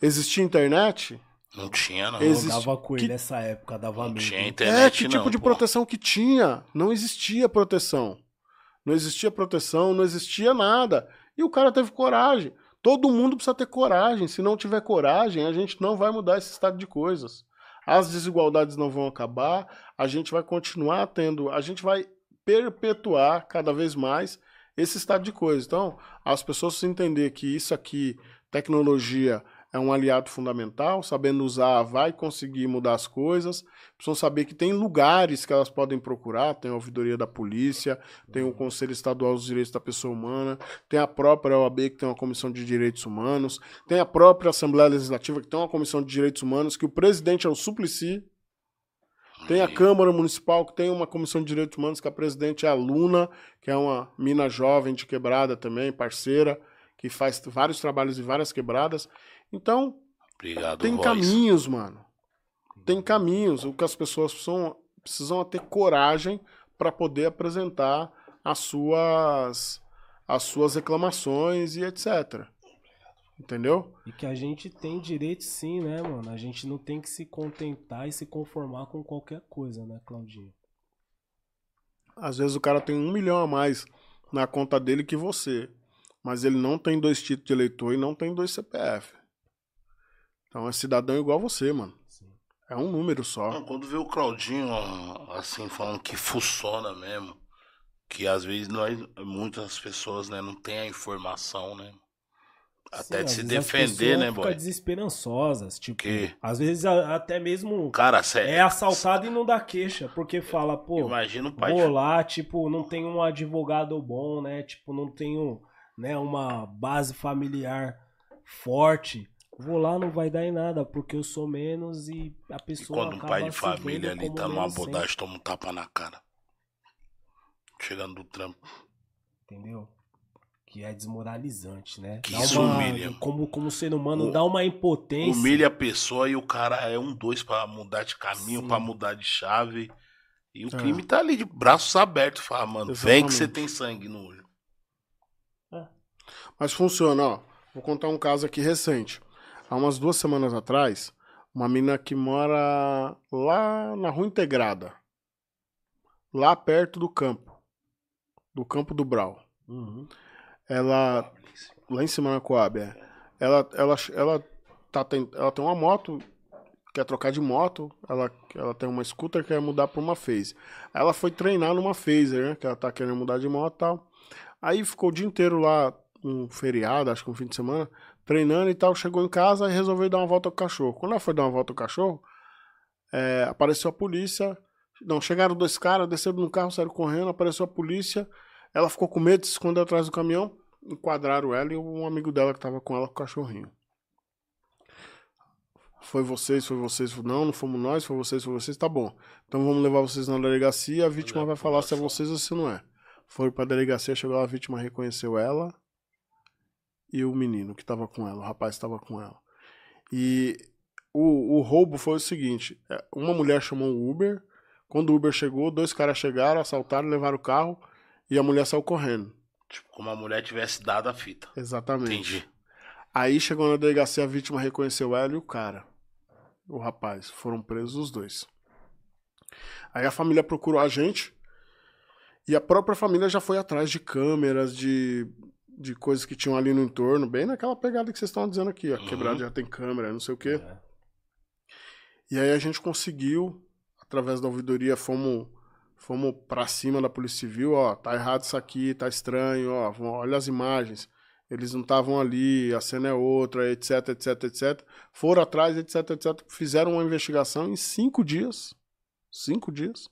C: Existia internet?
B: Não tinha, não.
A: Existe... Eu dava com ele que... nessa época, dava
B: não
A: mesmo.
B: tinha internet,
C: É, que tipo
B: não,
C: de
B: pô.
C: proteção que tinha? Não existia proteção. Não existia proteção, não existia nada. E o cara teve coragem. Todo mundo precisa ter coragem. Se não tiver coragem, a gente não vai mudar esse estado de coisas. As desigualdades não vão acabar, a gente vai continuar tendo, a gente vai perpetuar cada vez mais esse estado de coisas. Então, as pessoas precisam entender que isso aqui, tecnologia, é um aliado fundamental, sabendo usar vai conseguir mudar as coisas. Precisam saber que tem lugares que elas podem procurar, tem a ouvidoria da polícia, tem o Conselho Estadual dos Direitos da Pessoa Humana, tem a própria OAB que tem uma comissão de direitos humanos, tem a própria Assembleia Legislativa que tem uma comissão de direitos humanos, que o presidente é o Suplicy. Tem a Câmara Municipal, que tem uma comissão de direitos humanos, que a presidente é a Luna, que é uma mina jovem de quebrada também, parceira, que faz vários trabalhos em várias quebradas. Então,
B: Obrigado,
C: tem
B: voz.
C: caminhos, mano. Tem caminhos. O que as pessoas precisam, precisam ter coragem para poder apresentar as suas, as suas reclamações e etc. Entendeu?
A: E que a gente tem direito sim, né, mano? A gente não tem que se contentar e se conformar com qualquer coisa, né, Claudinho?
C: Às vezes o cara tem um milhão a mais na conta dele que você. Mas ele não tem dois títulos de eleitor e não tem dois CPF. Então é cidadão igual você, mano. É um número só.
B: Não, quando vê o Claudinho assim falando que funciona mesmo, que às vezes nós, muitas pessoas, né, não tem a informação, né? Até
A: Sim,
B: de se defender,
A: pessoas
B: né, boy?
A: desesperançosas, tipo,
B: Que?
A: às vezes a- até mesmo
B: Cara, sério.
A: é assaltado e não dá queixa, porque fala, pô,
B: Imagina o pai
A: vou
B: de...
A: lá, tipo, não tenho um advogado bom, né? Tipo, não tenho, né, uma base familiar forte. Vou lá, não vai dar em nada, porque eu sou menos e a
B: E
A: pessoa
B: quando um pai de família ali tá numa abordagem, toma um tapa na cara. Chegando do trampo.
A: entendeu? Que é desmoralizante, né?
B: Que
A: Dá
B: isso
A: uma-
B: humilha.
A: Como, como ser humano,
B: O-
A: dá uma impotência.
B: Humilha a pessoa e o cara é um dois pra mudar de caminho, pra mudar de chave. E o
C: É.
B: crime tá ali de braços abertos. Fala, mano, vem que você tem sangue no olho.
C: Mas funciona, ó. Vou contar um caso aqui recente. Há umas duas semanas atrás, uma mina que mora lá na Rua Integrada. Lá perto do campo. Do campo do Brau.
A: Uhum.
C: Ela. Lá em cima na Coab, é. Ela, ela, ela, tá, tem, ela tem uma moto, quer trocar de moto. Ela, ela tem uma scooter, quer mudar pra uma phase. Aí Ela foi treinar numa phaser, né? Que ela tá querendo mudar de moto e tal. Aí ficou o dia inteiro lá, um feriado, acho que um fim de semana, treinando e tal. Chegou em casa e resolveu dar uma volta com o cachorro. Quando ela foi dar uma volta com o cachorro, é, apareceu a polícia. Não, chegaram dois caras, desceram no carro, saíram correndo, apareceu a polícia. Ela ficou com medo, se escondeu atrás do caminhão. Enquadraram ela e um amigo dela que tava com ela com o cachorrinho. Foi vocês, foi vocês. Não, não fomos nós, foi vocês, foi vocês. Tá bom. Então vamos levar vocês na delegacia. A vítima vai falar se é vocês ou se não é. Foram pra delegacia, chegou lá, a vítima reconheceu ela e o menino que tava com ela, o rapaz que tava com ela. E o, o roubo foi o seguinte: é, uma mulher chamou o Uber. Quando o Uber chegou, dois caras chegaram, assaltaram, levaram o carro e a mulher saiu correndo.
B: Tipo, como a mulher tivesse dado a fita.
C: Exatamente.
B: Entendi.
C: Aí chegou na delegacia, a vítima reconheceu ela e o cara. O rapaz. Foram presos os dois. Aí a família procurou a gente. E a própria família já foi atrás de câmeras, de, de coisas que tinham ali no entorno, bem naquela pegada que vocês estão dizendo aqui. A
B: Uhum.
C: quebrada já tem câmera, não sei o quê.
A: É.
C: E aí a gente conseguiu, através da ouvidoria, fomos, fomos pra cima da Polícia Civil, ó, tá errado isso aqui, tá estranho, ó, olha as imagens. Eles não estavam ali, a cena é outra, etc, etc, etc. Foram atrás, etc, etc. Fizeram uma investigação em cinco dias. Cinco dias.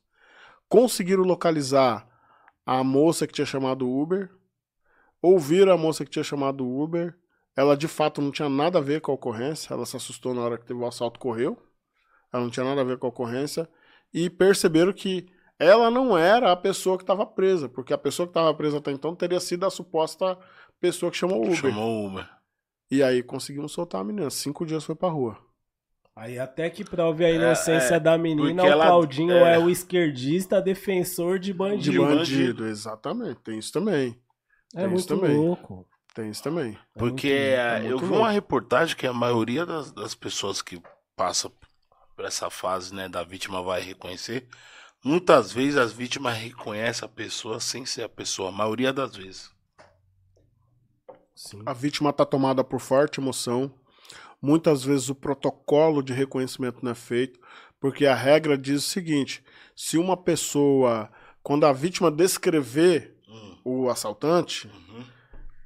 C: Conseguiram localizar a moça que tinha chamado Uber. Ouviram a moça que tinha chamado o Uber. Ela de fato não tinha nada a ver com a ocorrência. Ela se assustou na hora que teve o assalto, correu. Ela não tinha nada a ver com a ocorrência. E perceberam que ela não era a pessoa que estava presa, porque a pessoa que estava presa até então teria sido a suposta pessoa que chamou o Uber.
B: Chamou o Uber.
C: E aí conseguimos soltar a menina. Cinco dias foi pra rua.
A: Aí até que prove a inocência
B: é,
A: da menina, o
B: ela-
A: Claudinho
B: é.
A: é. o esquerdista defensor de
C: De
A: bandido.
C: bandido,
B: bandido.
C: exatamente. Tem isso também.
A: É
C: tem
A: muito
C: isso também.
A: louco.
C: Tem isso também.
B: Porque é muito, é eu vi uma reportagem que a maioria das, das pessoas que passa por essa fase, né, da vítima vai reconhecer. Muitas vezes as vítimas reconhecem a pessoa sem ser a pessoa, a maioria das vezes.
C: Sim. A vítima está tomada por forte emoção. Muitas vezes o protocolo de reconhecimento não é feito, porque a regra diz o seguinte: se uma pessoa, quando a vítima descrever. O assaltante, uhum.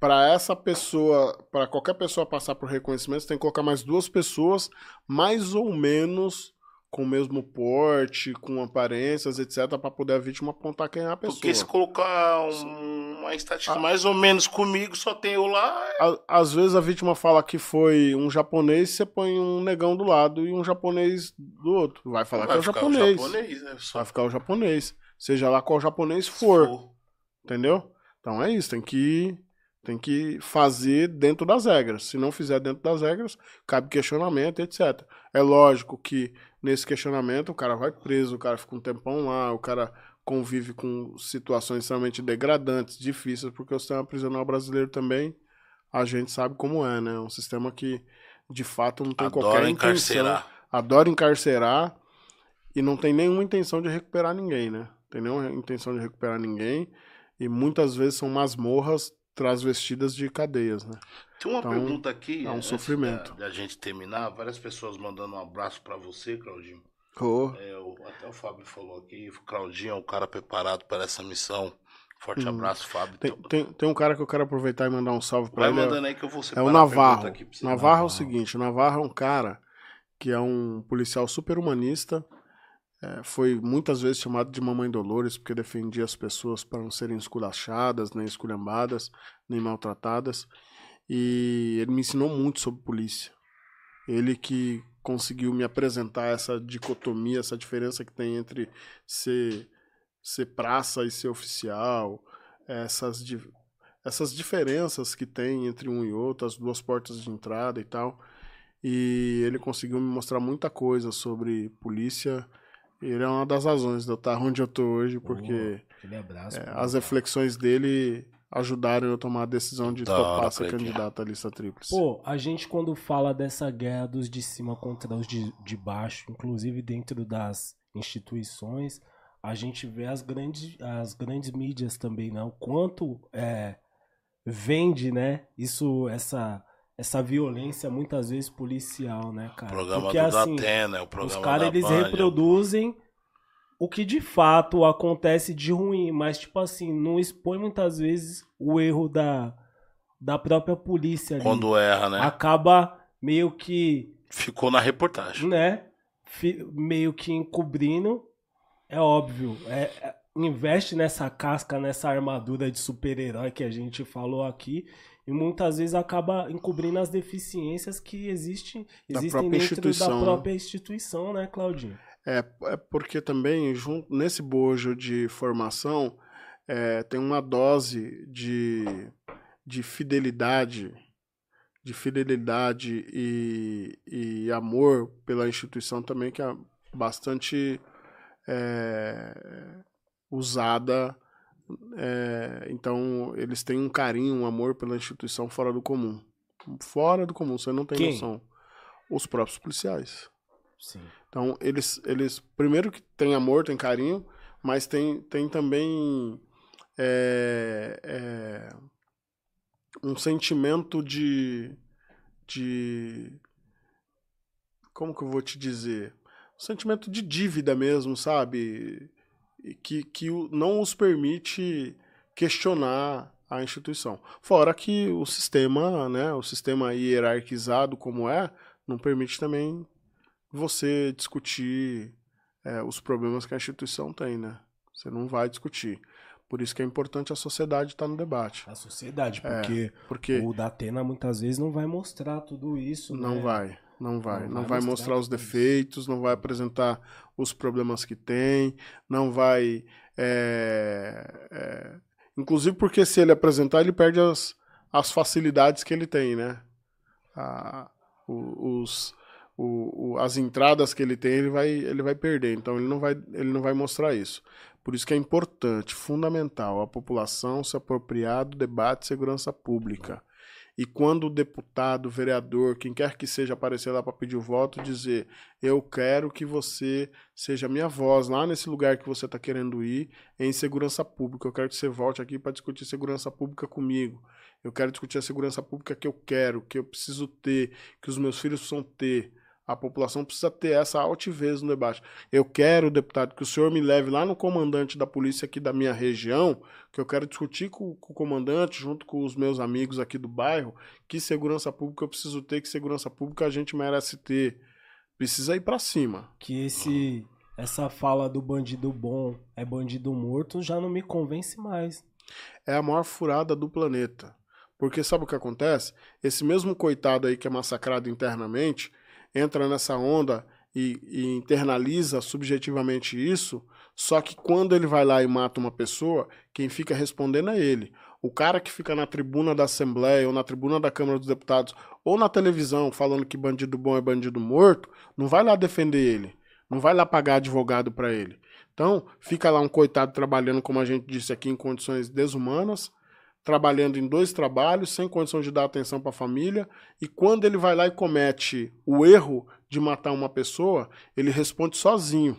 C: para essa pessoa, para qualquer pessoa passar por reconhecimento, você tem que colocar mais duas pessoas, mais ou menos com o mesmo porte, com aparências, etc, para poder a vítima apontar quem é a pessoa.
B: Porque se colocar um, uma estatística ah. mais ou menos comigo, só tem eu lá.
C: É às vezes a vítima fala que foi um japonês, você põe um negão do lado e um japonês do outro. Vai falar Vai que é o japonês. O japonês né? Vai ficar o japonês. Seja lá qual japonês for. for. Entendeu? Então é isso, tem que tem que fazer dentro das regras. Se não fizer dentro das regras, cabe questionamento, etc. É lógico que nesse questionamento o cara vai preso, o cara fica um tempão lá, o cara convive com situações extremamente degradantes, difíceis, porque o sistema prisional brasileiro também, a gente sabe como é, né? Um sistema que de fato não tem adora qualquer encarcerar. intenção, adora encarcerar e não tem nenhuma intenção de recuperar ninguém, né? Tem nenhuma intenção de recuperar ninguém e muitas vezes são masmorras transvestidas de cadeias, né?
B: Tem uma então, pergunta aqui.
C: É um sofrimento.
B: Da, da gente terminar, várias pessoas mandando um abraço para você, Claudinho.
C: Oh.
B: É, o, até o Fábio falou aqui, o Claudinho é um cara preparado para essa missão. Forte hum. abraço, Fábio.
C: Tem, tem, tem, um cara que eu quero aproveitar e mandar um salve para ele.
B: Vai mandando aí que eu vou
C: É o Navarro. Aqui Navarro é o seguinte, o Navarro é um cara que é um policial super humanista, é, foi muitas vezes chamado de Mamãe Dolores porque defendia as pessoas para não serem esculachadas, nem esculhambadas, nem maltratadas. E ele me ensinou muito sobre polícia. Ele que conseguiu me apresentar essa dicotomia, essa diferença que tem entre ser, ser praça e ser oficial, essas, essas diferenças que tem entre um e outro, as duas portas de entrada e tal. E ele conseguiu me mostrar muita coisa sobre polícia ele é uma das razões de eu estar onde eu tô hoje, porque
A: oh, abraço,
C: é, as reflexões dele ajudaram eu a tomar a decisão de topar ser candidato à lista tríplice.
A: Pô, a gente quando fala dessa guerra dos de cima contra os de, de baixo, inclusive dentro das instituições, a gente vê as grandes, as grandes mídias também, né? O quanto é, vende, né? Isso, essa essa violência muitas vezes policial, né, cara?
B: O programa Porque, do assim, Datena, o programa
A: Os caras, eles
B: Band.
A: reproduzem o que de fato acontece de ruim, mas, tipo assim, não expõe muitas vezes o erro da, da própria polícia ali.
B: Quando erra, né?
A: Acaba meio que...
B: Ficou na reportagem.
A: Né? Meio que encobrindo. É óbvio. É, é, investe nessa casca, nessa armadura de super-herói que a gente falou aqui e muitas vezes acaba encobrindo as deficiências que existe, existem dentro da né? própria instituição, né, Claudinho?
C: É, é porque também, junto, nesse bojo de formação, é, tem uma dose de, de fidelidade, de fidelidade e, e amor pela instituição também que é bastante é, usada é, então, eles têm um carinho, um amor pela instituição fora do comum. Fora do comum, você não tem Quem? noção. Os próprios policiais.
A: Sim.
C: Então, eles, eles, primeiro que tem amor, tem carinho, mas tem, tem também é, é, um sentimento de, de. Como que eu vou te dizer? Um sentimento de dívida mesmo, sabe? Que, que não os permite questionar a instituição. Fora que o sistema, né, o sistema hierarquizado como é, não permite também você discutir é, os problemas que a instituição tem, né? Você não vai discutir. Por isso que é importante a sociedade estar no debate.
A: A sociedade, porque, é, porque o Datena muitas vezes não vai mostrar tudo isso.
C: Não
A: né?
C: vai. Não vai. Não, não vai, mostrar, mostrar os defeitos, não vai apresentar os problemas que tem, não vai. É, é, inclusive porque se ele apresentar, ele perde as, as facilidades que ele tem, né? A, os, o, o, as entradas que ele tem, ele vai, ele vai perder. Então ele não vai, ele não vai mostrar isso. Por isso que é importante, fundamental, a população se apropriar do debate de segurança pública. E quando o deputado, vereador, quem quer que seja aparecer lá para pedir o voto, dizer: Eu quero que você seja minha voz lá nesse lugar que você está querendo ir, em segurança pública. Eu quero que você volte aqui para discutir segurança pública comigo. Eu quero discutir a segurança pública que eu quero, que eu preciso ter, que os meus filhos precisam ter. A população precisa ter essa altivez no debate. Eu quero, deputado, que o senhor me leve lá no comandante da polícia aqui da minha região, que eu quero discutir com, com, o comandante, junto com os meus amigos aqui do bairro, que segurança pública eu preciso ter, que segurança pública a gente merece ter. Precisa ir para cima.
A: Que esse essa fala do bandido bom é bandido morto já não me convence mais.
C: É a maior furada do planeta. Porque sabe o que acontece? Esse mesmo coitado aí que é massacrado internamente, entra nessa onda e, e, internaliza subjetivamente isso, só que quando ele vai lá e mata uma pessoa, quem fica respondendo é ele. O cara que fica na tribuna da Assembleia, ou na tribuna da Câmara dos Deputados, ou na televisão falando que bandido bom é bandido morto, não vai lá defender ele. Não vai lá pagar advogado para ele. Então, fica lá um coitado trabalhando, como a gente disse aqui, em condições desumanas, trabalhando em dois trabalhos, sem condição de dar atenção para a família, e quando ele vai lá e comete o erro de matar uma pessoa, ele responde sozinho.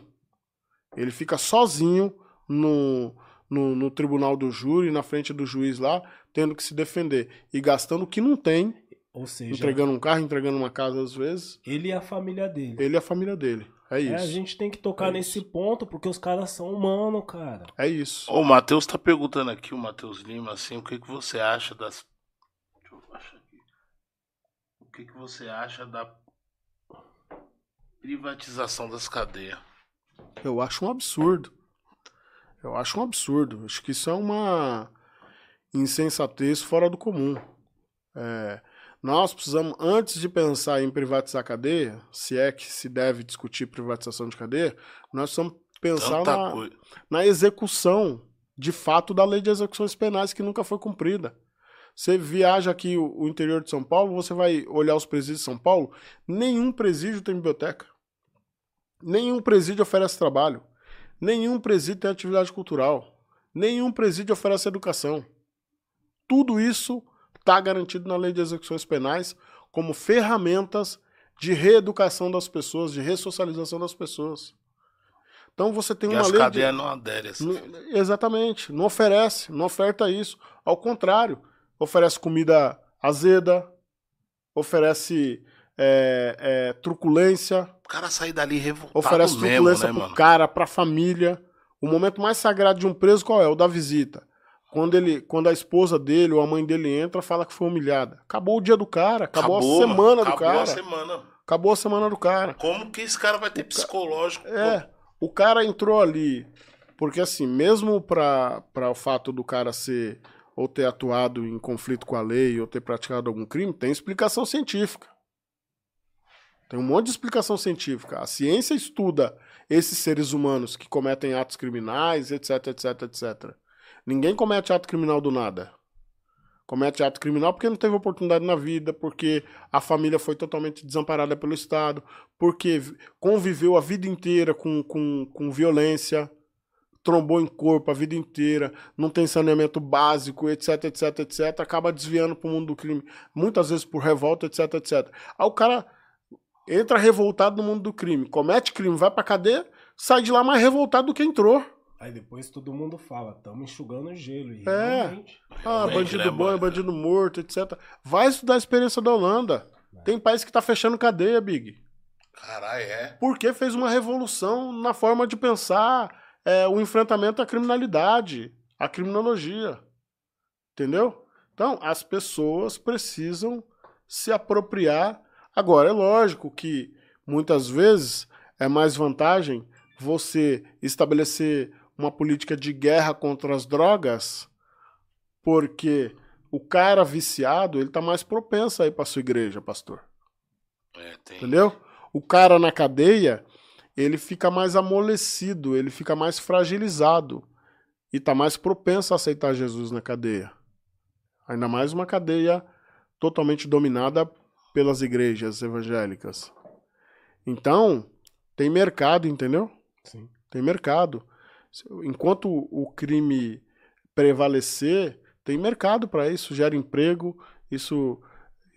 C: Ele fica sozinho no, no, no, tribunal do júri, na frente do juiz lá, tendo que se defender. E gastando o que não tem.
A: Ou seja,
C: entregando um carro, entregando uma casa às vezes.
A: Ele e a família dele.
C: Ele e a família dele. É isso. É,
A: a gente tem que tocar é nesse isso. ponto, porque os caras são humanos, cara.
C: É isso.
B: O Matheus tá perguntando aqui, o Matheus Lima, assim, o que, que você acha das. Deixa eu achar aqui. O que, que você acha da privatização das cadeias?
C: Eu acho um absurdo. Eu acho um absurdo. Acho que isso é uma insensatez fora do comum. É, nós precisamos, antes de pensar em privatizar a cadeia, se é que se deve discutir privatização de cadeia, nós precisamos pensar na, na, execução, de fato, da lei de execuções penais que nunca foi cumprida. Você viaja aqui o, o interior de São Paulo, você vai olhar os presídios de São Paulo, nenhum presídio tem biblioteca. Nenhum presídio oferece trabalho. Nenhum presídio tem atividade cultural. Nenhum presídio oferece educação. Tudo isso está garantido na lei de execuções penais como ferramentas de reeducação das pessoas, de ressocialização das pessoas. Então você tem e uma
B: as
C: lei.
B: Cadeias
C: de...
B: não aderem.
C: Exatamente. Não oferece, não oferta isso. Ao contrário, oferece comida azeda, oferece é, é, truculência.
B: O cara sair dali revoltado
C: oferece truculência mesmo, né, pro mano? cara, pra família. O momento mais sagrado de um preso qual é? O da visita. Quando, ele, quando a esposa dele ou a mãe dele entra, fala que foi humilhada. Acabou o dia do cara, acabou, acabou a semana mano, do acabou cara. Acabou a semana. Acabou a semana do cara.
B: Como que esse cara vai ter o psicológico?
C: É, o cara entrou ali. Porque assim, mesmo para o fato do cara ser ou ter atuado em conflito com a lei ou ter praticado algum crime, tem explicação científica. Tem um monte de explicação científica. A ciência estuda esses seres humanos que cometem atos criminais, etc, etc, etc. Ninguém comete ato criminal do nada. Comete ato criminal porque não teve oportunidade na vida, porque a família foi totalmente desamparada pelo Estado, porque conviveu a vida inteira com, com, com violência, trombou em corpo a vida inteira, não tem saneamento básico, etc, etc, etc, acaba desviando para o mundo do crime, muitas vezes por revolta, etc, etc. Aí o cara entra revoltado no mundo do crime, comete crime, vai pra cadeia, sai de lá mais revoltado do que entrou.
A: Aí depois todo mundo fala, estamos enxugando gelo. E
C: é. Realmente, ah, bandido né, bom, é bandido morto, etc. Vai estudar a experiência da Holanda. É. Tem país que tá fechando cadeia, Big.
B: Caralho, é.
C: Porque fez uma revolução na forma de pensar é, o enfrentamento à criminalidade, à criminologia. Entendeu? Então, as pessoas precisam se apropriar. Agora, é lógico que muitas vezes é mais vantagem você estabelecer uma política de guerra contra as drogas, porque o cara viciado, ele tá mais propenso a ir para sua igreja, pastor.
B: É, tem...
C: Entendeu? O cara na cadeia, ele fica mais amolecido, ele fica mais fragilizado e tá mais propenso a aceitar Jesus na cadeia. Ainda mais uma cadeia totalmente dominada pelas igrejas evangélicas. Então, tem mercado, entendeu?
A: Sim.
C: Tem mercado. Enquanto o crime prevalecer, tem mercado para isso, gera emprego, isso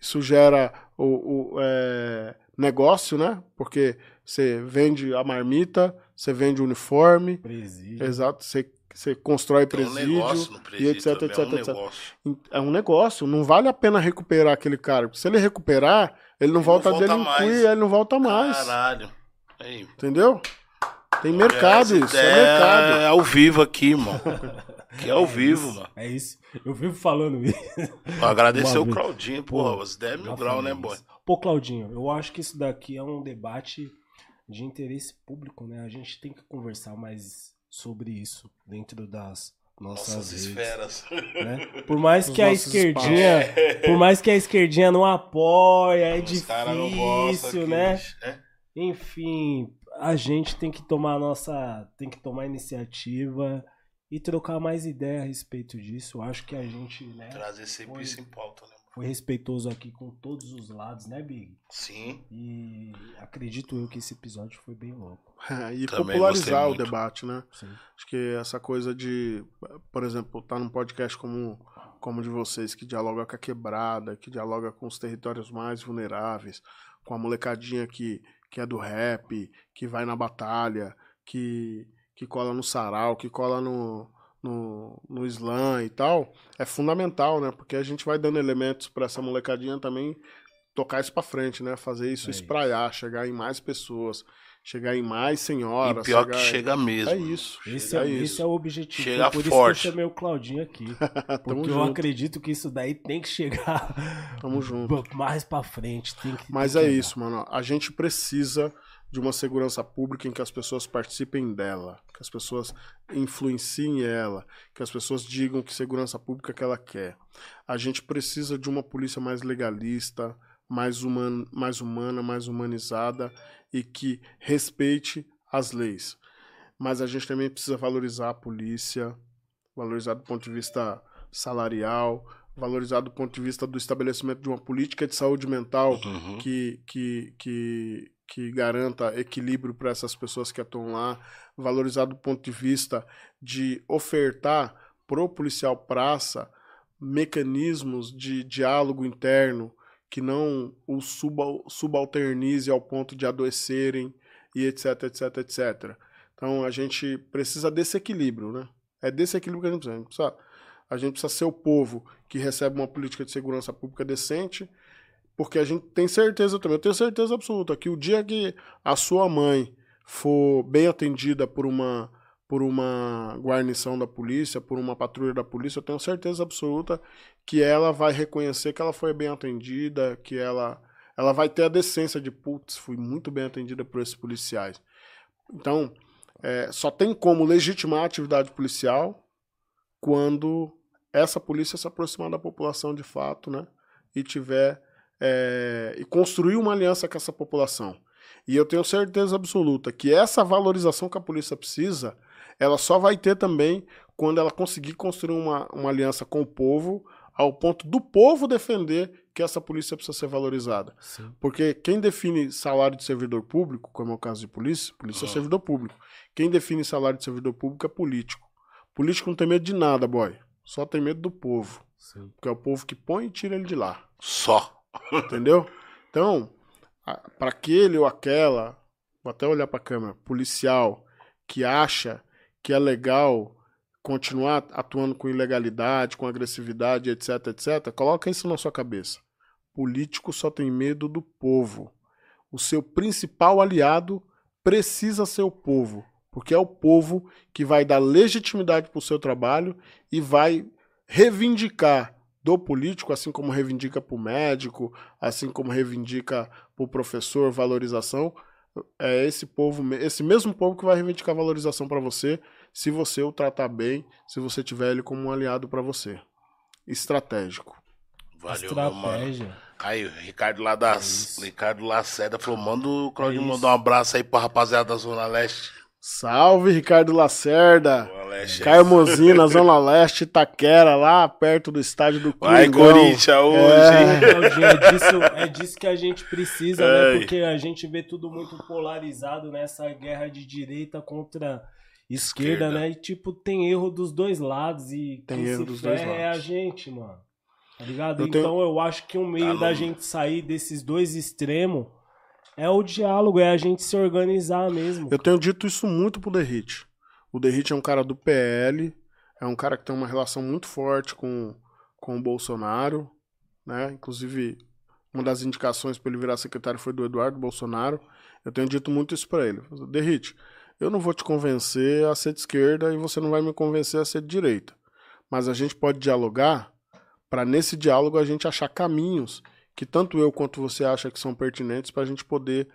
C: isso gera o, o é, negócio, né? Porque você vende a marmita, você vende o uniforme.
A: Presídio.
C: Exato, você, você constrói presídio, um presídio e etc, etc, é um etc. Negócio. É um negócio, não vale a pena recuperar aquele cara. Se ele recuperar, ele não ele volta não volta a delinquir, mais. ele não volta mais.
B: Caralho.
C: Aí. Entendeu? Tem mercado isso, é, é mercado.
B: É ao vivo aqui, irmão. Que é ao
A: é
B: vivo,
A: isso,
B: mano.
A: É isso. Eu vivo falando isso.
B: agradecer o Claudinho, porra, os 10 mil graus, né, boy?
A: Pô, Claudinho, eu acho que isso daqui é um debate de interesse público, né? A gente tem que conversar mais sobre isso dentro das nossas, nossas esferas. Né? Por mais que a esquerdinha, é. por mais que a esquerdinha não apoia, é Os difícil, né? É. Enfim, a gente tem que tomar nossa, tem que tomar iniciativa e trocar mais ideia a respeito disso. Eu acho que a gente, né,
B: trazer sempre foi, isso em pauta, né?
A: Foi respeitoso aqui com todos os lados, né, Big?
B: Sim.
A: E acredito eu que esse episódio foi bem louco.
C: É, e Também popularizar o debate, né? Sim. Acho que essa coisa de, por exemplo, estar tá num podcast como como de vocês que dialoga com a quebrada, que dialoga com os territórios mais vulneráveis, com a molecadinha que que é do rap, que vai na batalha, que, que cola no sarau, que cola no, no, no slam e tal, é fundamental, né? Porque a gente vai dando elementos para essa molecadinha também tocar isso para frente, né? Fazer isso é espraiar, chegar em mais pessoas, chegar em mais senhoras.
B: E pior que chega mesmo.
C: É isso.
A: Esse, é,
C: isso.
A: esse é o objetivo.
B: Chega
A: por
B: forte.
A: isso que eu chamei o Claudinho aqui. porque eu acredito que isso daí tem que chegar
C: Tamo junto.
A: mais para frente. Que,
C: Mas é isso, mano. A gente precisa de uma segurança pública em que as pessoas participem dela, que as pessoas influenciem ela, que as pessoas digam que segurança pública que ela quer. A gente precisa de uma polícia mais legalista, mais, human, mais humana, mais humanizada e que respeite as leis. Mas a gente também precisa valorizar a polícia, valorizar do ponto de vista salarial, valorizar do ponto de vista do estabelecimento de uma política de saúde mental uhum. que, que, que, que garanta equilíbrio para essas pessoas que atuam lá, valorizar do ponto de vista de ofertar pro policial praça mecanismos de diálogo interno que não o subalternize ao ponto de adoecerem e etc, etc, etc. Então a gente precisa desse equilíbrio, né? É desse equilíbrio que a gente precisa. A gente precisa, a gente precisa ser o povo que recebe uma política de segurança pública decente, porque a gente tem certeza também, eu tenho certeza absoluta que o dia que a sua mãe for bem atendida por uma por uma guarnição da polícia, por uma patrulha da polícia, eu tenho certeza absoluta que ela vai reconhecer que ela foi bem atendida, que ela, ela vai ter a decência de, putz, fui muito bem atendida por esses policiais. Então, é, só tem como legitimar a atividade policial quando essa polícia se aproximar da população de fato, né? E tiver. É, e construir uma aliança com essa população. E eu tenho certeza absoluta que essa valorização que a polícia precisa ela só vai ter também quando ela conseguir construir uma, uma aliança com o povo, ao ponto do povo defender que essa polícia precisa ser valorizada. Sim. Porque quem define salário de servidor público, como é o caso de polícia, polícia é servidor público. Quem define salário de servidor público é político. Político não tem medo de nada, boy. Só tem medo do povo. Sim. Porque é o povo que põe e tira ele de lá.
B: Só.
C: Entendeu? Então, para aquele ou aquela, vou até olhar para a câmera, policial que acha que é legal continuar atuando com ilegalidade, com agressividade, etc, etc, coloca isso na sua cabeça. Político só tem medo do povo. O seu principal aliado precisa ser o povo, porque é o povo que vai dar legitimidade para o seu trabalho e vai reivindicar do político, assim como reivindica para o médico, assim como reivindica para o professor valorização, é esse povo, esse mesmo povo que vai reivindicar valorização para você, se você o tratar bem, se você tiver ele como um aliado para você. Estratégico.
B: Valeu, Estratégia. meu mano. Aí, o Ricardo lá da, é Ricardo Lacerda falou: manda o Claudinho é mandar um abraço aí pra rapaziada da Zona Leste.
C: Salve, Ricardo Lacerda. Caimosina, Zona Leste, Itaquera, lá perto do estádio do
B: Vai, Corinthians, hoje.
A: É. é, disso, é disso que a gente precisa, né? Porque a gente vê tudo muito polarizado nessa guerra de direita contra esquerda, esquerda. né? E, tipo, tem erro dos dois lados e
C: tem erro dos dois lados.
A: é a gente, mano. Tá ligado? Eu então tenho... eu acho que o meio tá da gente sair desses dois extremos é o diálogo, é a gente se organizar mesmo.
C: Eu tenho dito isso muito pro Derrite. O Derrite é um cara do PL, é um cara que tem uma relação muito forte com, com o Bolsonaro, né? Inclusive, uma das indicações para ele virar secretário foi do Eduardo Bolsonaro. Eu tenho dito muito isso para ele. Derrite, eu não vou te convencer a ser de esquerda e você não vai me convencer a ser de direita. Mas a gente pode dialogar para nesse diálogo a gente achar caminhos que tanto eu quanto você acha que são pertinentes para a gente poder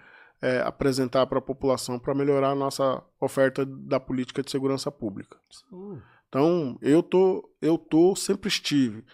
C: é, apresentar para a população para melhorar a nossa oferta da política de segurança pública. Sim. Então, eu tô, eu tô, sempre estive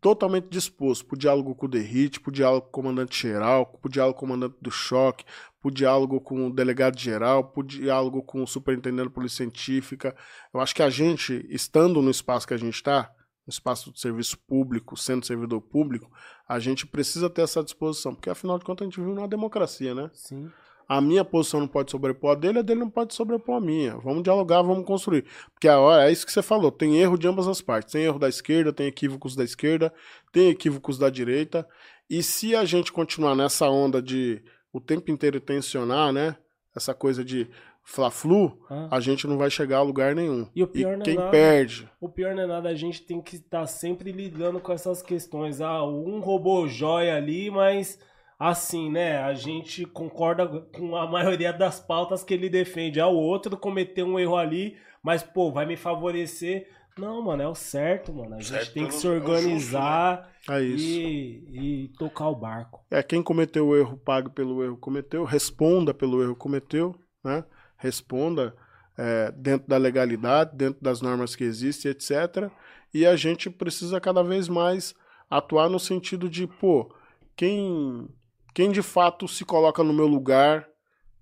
C: totalmente disposto para o diálogo com o Derrite, para o diálogo com o comandante-geral, para o diálogo com o comandante do choque, para o diálogo com o delegado-geral, para o diálogo com o superintendente de polícia científica. Eu acho que a gente, estando no espaço que a gente está, no espaço de serviço público, sendo servidor público, a gente precisa ter essa disposição, porque afinal de contas a gente vive numa democracia, né?
A: Sim.
C: A minha posição não pode sobrepor a dele, a dele não pode sobrepor a minha. Vamos dialogar, vamos construir. Porque a hora é isso que você falou, tem erro de ambas as partes. Tem erro da esquerda, tem equívocos da esquerda, tem equívocos da direita. E se a gente continuar nessa onda de o tempo inteiro tensionar, né? Essa coisa de Fla-Flu, ah. a gente não vai chegar a lugar nenhum.
A: E, o pior
C: e
A: é
C: quem
A: nada,
C: perde.
A: O pior não é nada, a gente tem que estar tá sempre lidando com essas questões. Ah, um roubou joia ali, mas assim, né? A gente concorda com a maioria das pautas que ele defende. Ah, o outro cometeu um erro ali, mas, pô, vai me favorecer. Não, mano, é o certo, mano. A gente certo, tem que se organizar justo, né? é e, e tocar o barco.
C: É, quem cometeu o erro, pague pelo erro cometeu, responda pelo erro cometeu, né? responda é, dentro da legalidade, dentro das normas que existem, etc. E a gente precisa cada vez mais atuar no sentido de, pô, quem, quem de fato se coloca no meu lugar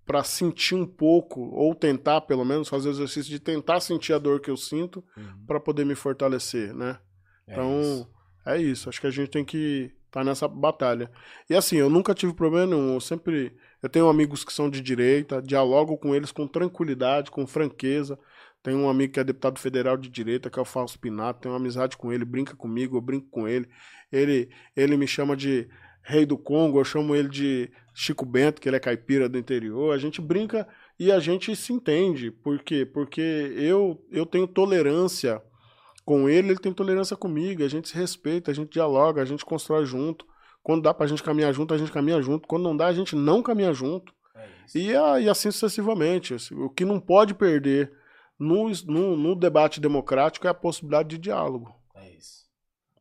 C: para sentir um pouco, ou tentar pelo menos fazer o exercício de tentar sentir a dor que eu sinto uhum. para poder me fortalecer, né? É então, isso. é isso. Acho que a gente tem que estar tá nessa batalha. E assim, eu nunca tive problema nenhum. Eu sempre eu tenho amigos que são de direita, dialogo com eles com tranquilidade, com franqueza. Tenho um amigo que é deputado federal de direita, que é o Fausto Pinato, tenho uma amizade com ele, brinca comigo, eu brinco com ele. Ele, ele me chama de rei do Congo, eu chamo ele de Chico Bento, que ele é caipira do interior. A gente brinca e a gente se entende. Por quê? Porque eu, eu tenho tolerância com ele, ele tem tolerância comigo, a gente se respeita, a gente dialoga, a gente constrói junto. Quando dá pra gente caminhar junto, a gente caminha junto. Quando não dá, a gente não caminha junto. É e, a, e, assim sucessivamente. Assim, o que não pode perder no, no, no, debate democrático é a possibilidade de diálogo.
A: É isso.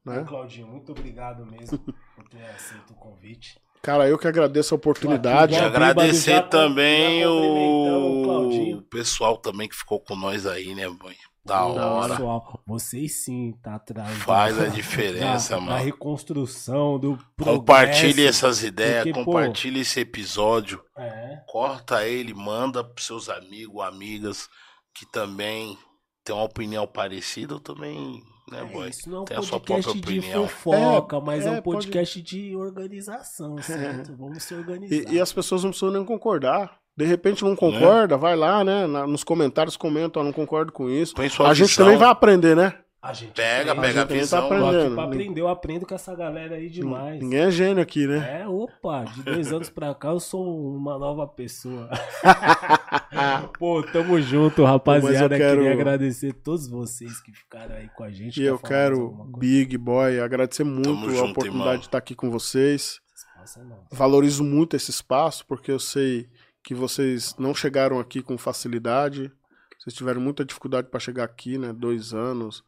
A: Né? Claudinho, muito obrigado mesmo por ter aceito o convite.
C: Cara, eu que agradeço a oportunidade.
B: Claro, agradecer também o... o pessoal também que ficou com nós aí, né, boy? Da hora. Pessoal,
A: vocês sim tá atrás.
B: Faz da, a diferença,
A: da,
B: mano.
A: Da reconstrução, do
B: Compartilhe essas ideias, porque, compartilhe pô, esse episódio. É. Corta ele, manda pros seus amigos, amigas que também tem uma opinião parecida ou também, né, é, boy?
A: Isso não é um tem a sua própria opinião. fofoca, é, mas é, é um podcast pode... de organização, certo? Vamos se organizar.
C: E, e as pessoas não precisam nem concordar. De repente não concorda, né? vai lá, né? nos comentários comenta, ó, não concordo com isso. A gente também vai aprender, né?
B: A gente pega, pega a,
C: a visão. Tá aprendendo.
A: Pra aprender, eu aprendo com essa galera aí demais.
C: Ninguém é gênio aqui, né?
A: É, opa, de dois anos pra cá eu sou uma nova pessoa. Pô, tamo junto, rapaziada. Quero... Queria agradecer todos vocês que ficaram aí com a gente.
C: E eu quero, Big Boy, agradecer muito tamo a junto, oportunidade irmão. de estar aqui com vocês. É Valorizo muito esse espaço, porque eu sei que vocês não chegaram aqui com facilidade. Vocês tiveram muita dificuldade para chegar aqui, né? Dois anos.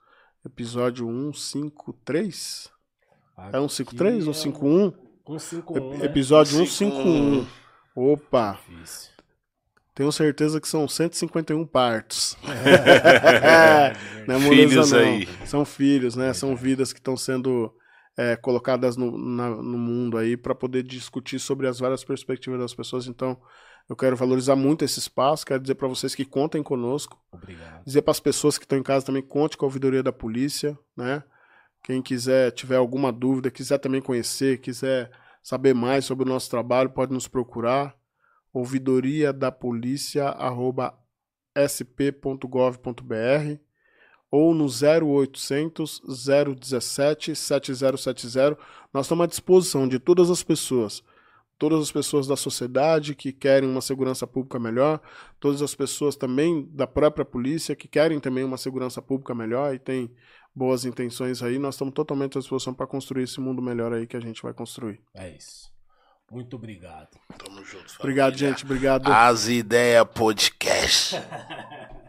C: Episódio 153? É 153 ou 51?
A: 151.
C: Né? Episódio 151. Opa! Difícil. Tenho certeza que são 151 partos. É, não é filhos não. aí. São filhos, né? São vidas que estão sendo é, colocadas no, na, no mundo aí para poder discutir sobre as várias perspectivas das pessoas. Então, eu quero valorizar muito esse espaço. Quero dizer para vocês que contem conosco.
A: Obrigado.
C: Dizer para as pessoas que estão em casa também, conte com a ouvidoria da polícia, né? Quem quiser, tiver alguma dúvida, quiser também conhecer, quiser saber mais sobre o nosso trabalho, pode nos procurar. ouvidoria da polícia sp.gov.br ou no 0800 017 7070. Nós estamos à disposição de todas as pessoas, todas as pessoas da sociedade que querem uma segurança pública melhor, todas as pessoas também da própria polícia que querem também uma segurança pública melhor e tem boas intenções aí. Nós estamos totalmente à disposição para construir esse mundo melhor aí que a gente vai construir.
A: É isso. Muito obrigado.
B: Tamo junto. Família.
C: Obrigado, gente. Obrigado.
B: As Ideias Podcast.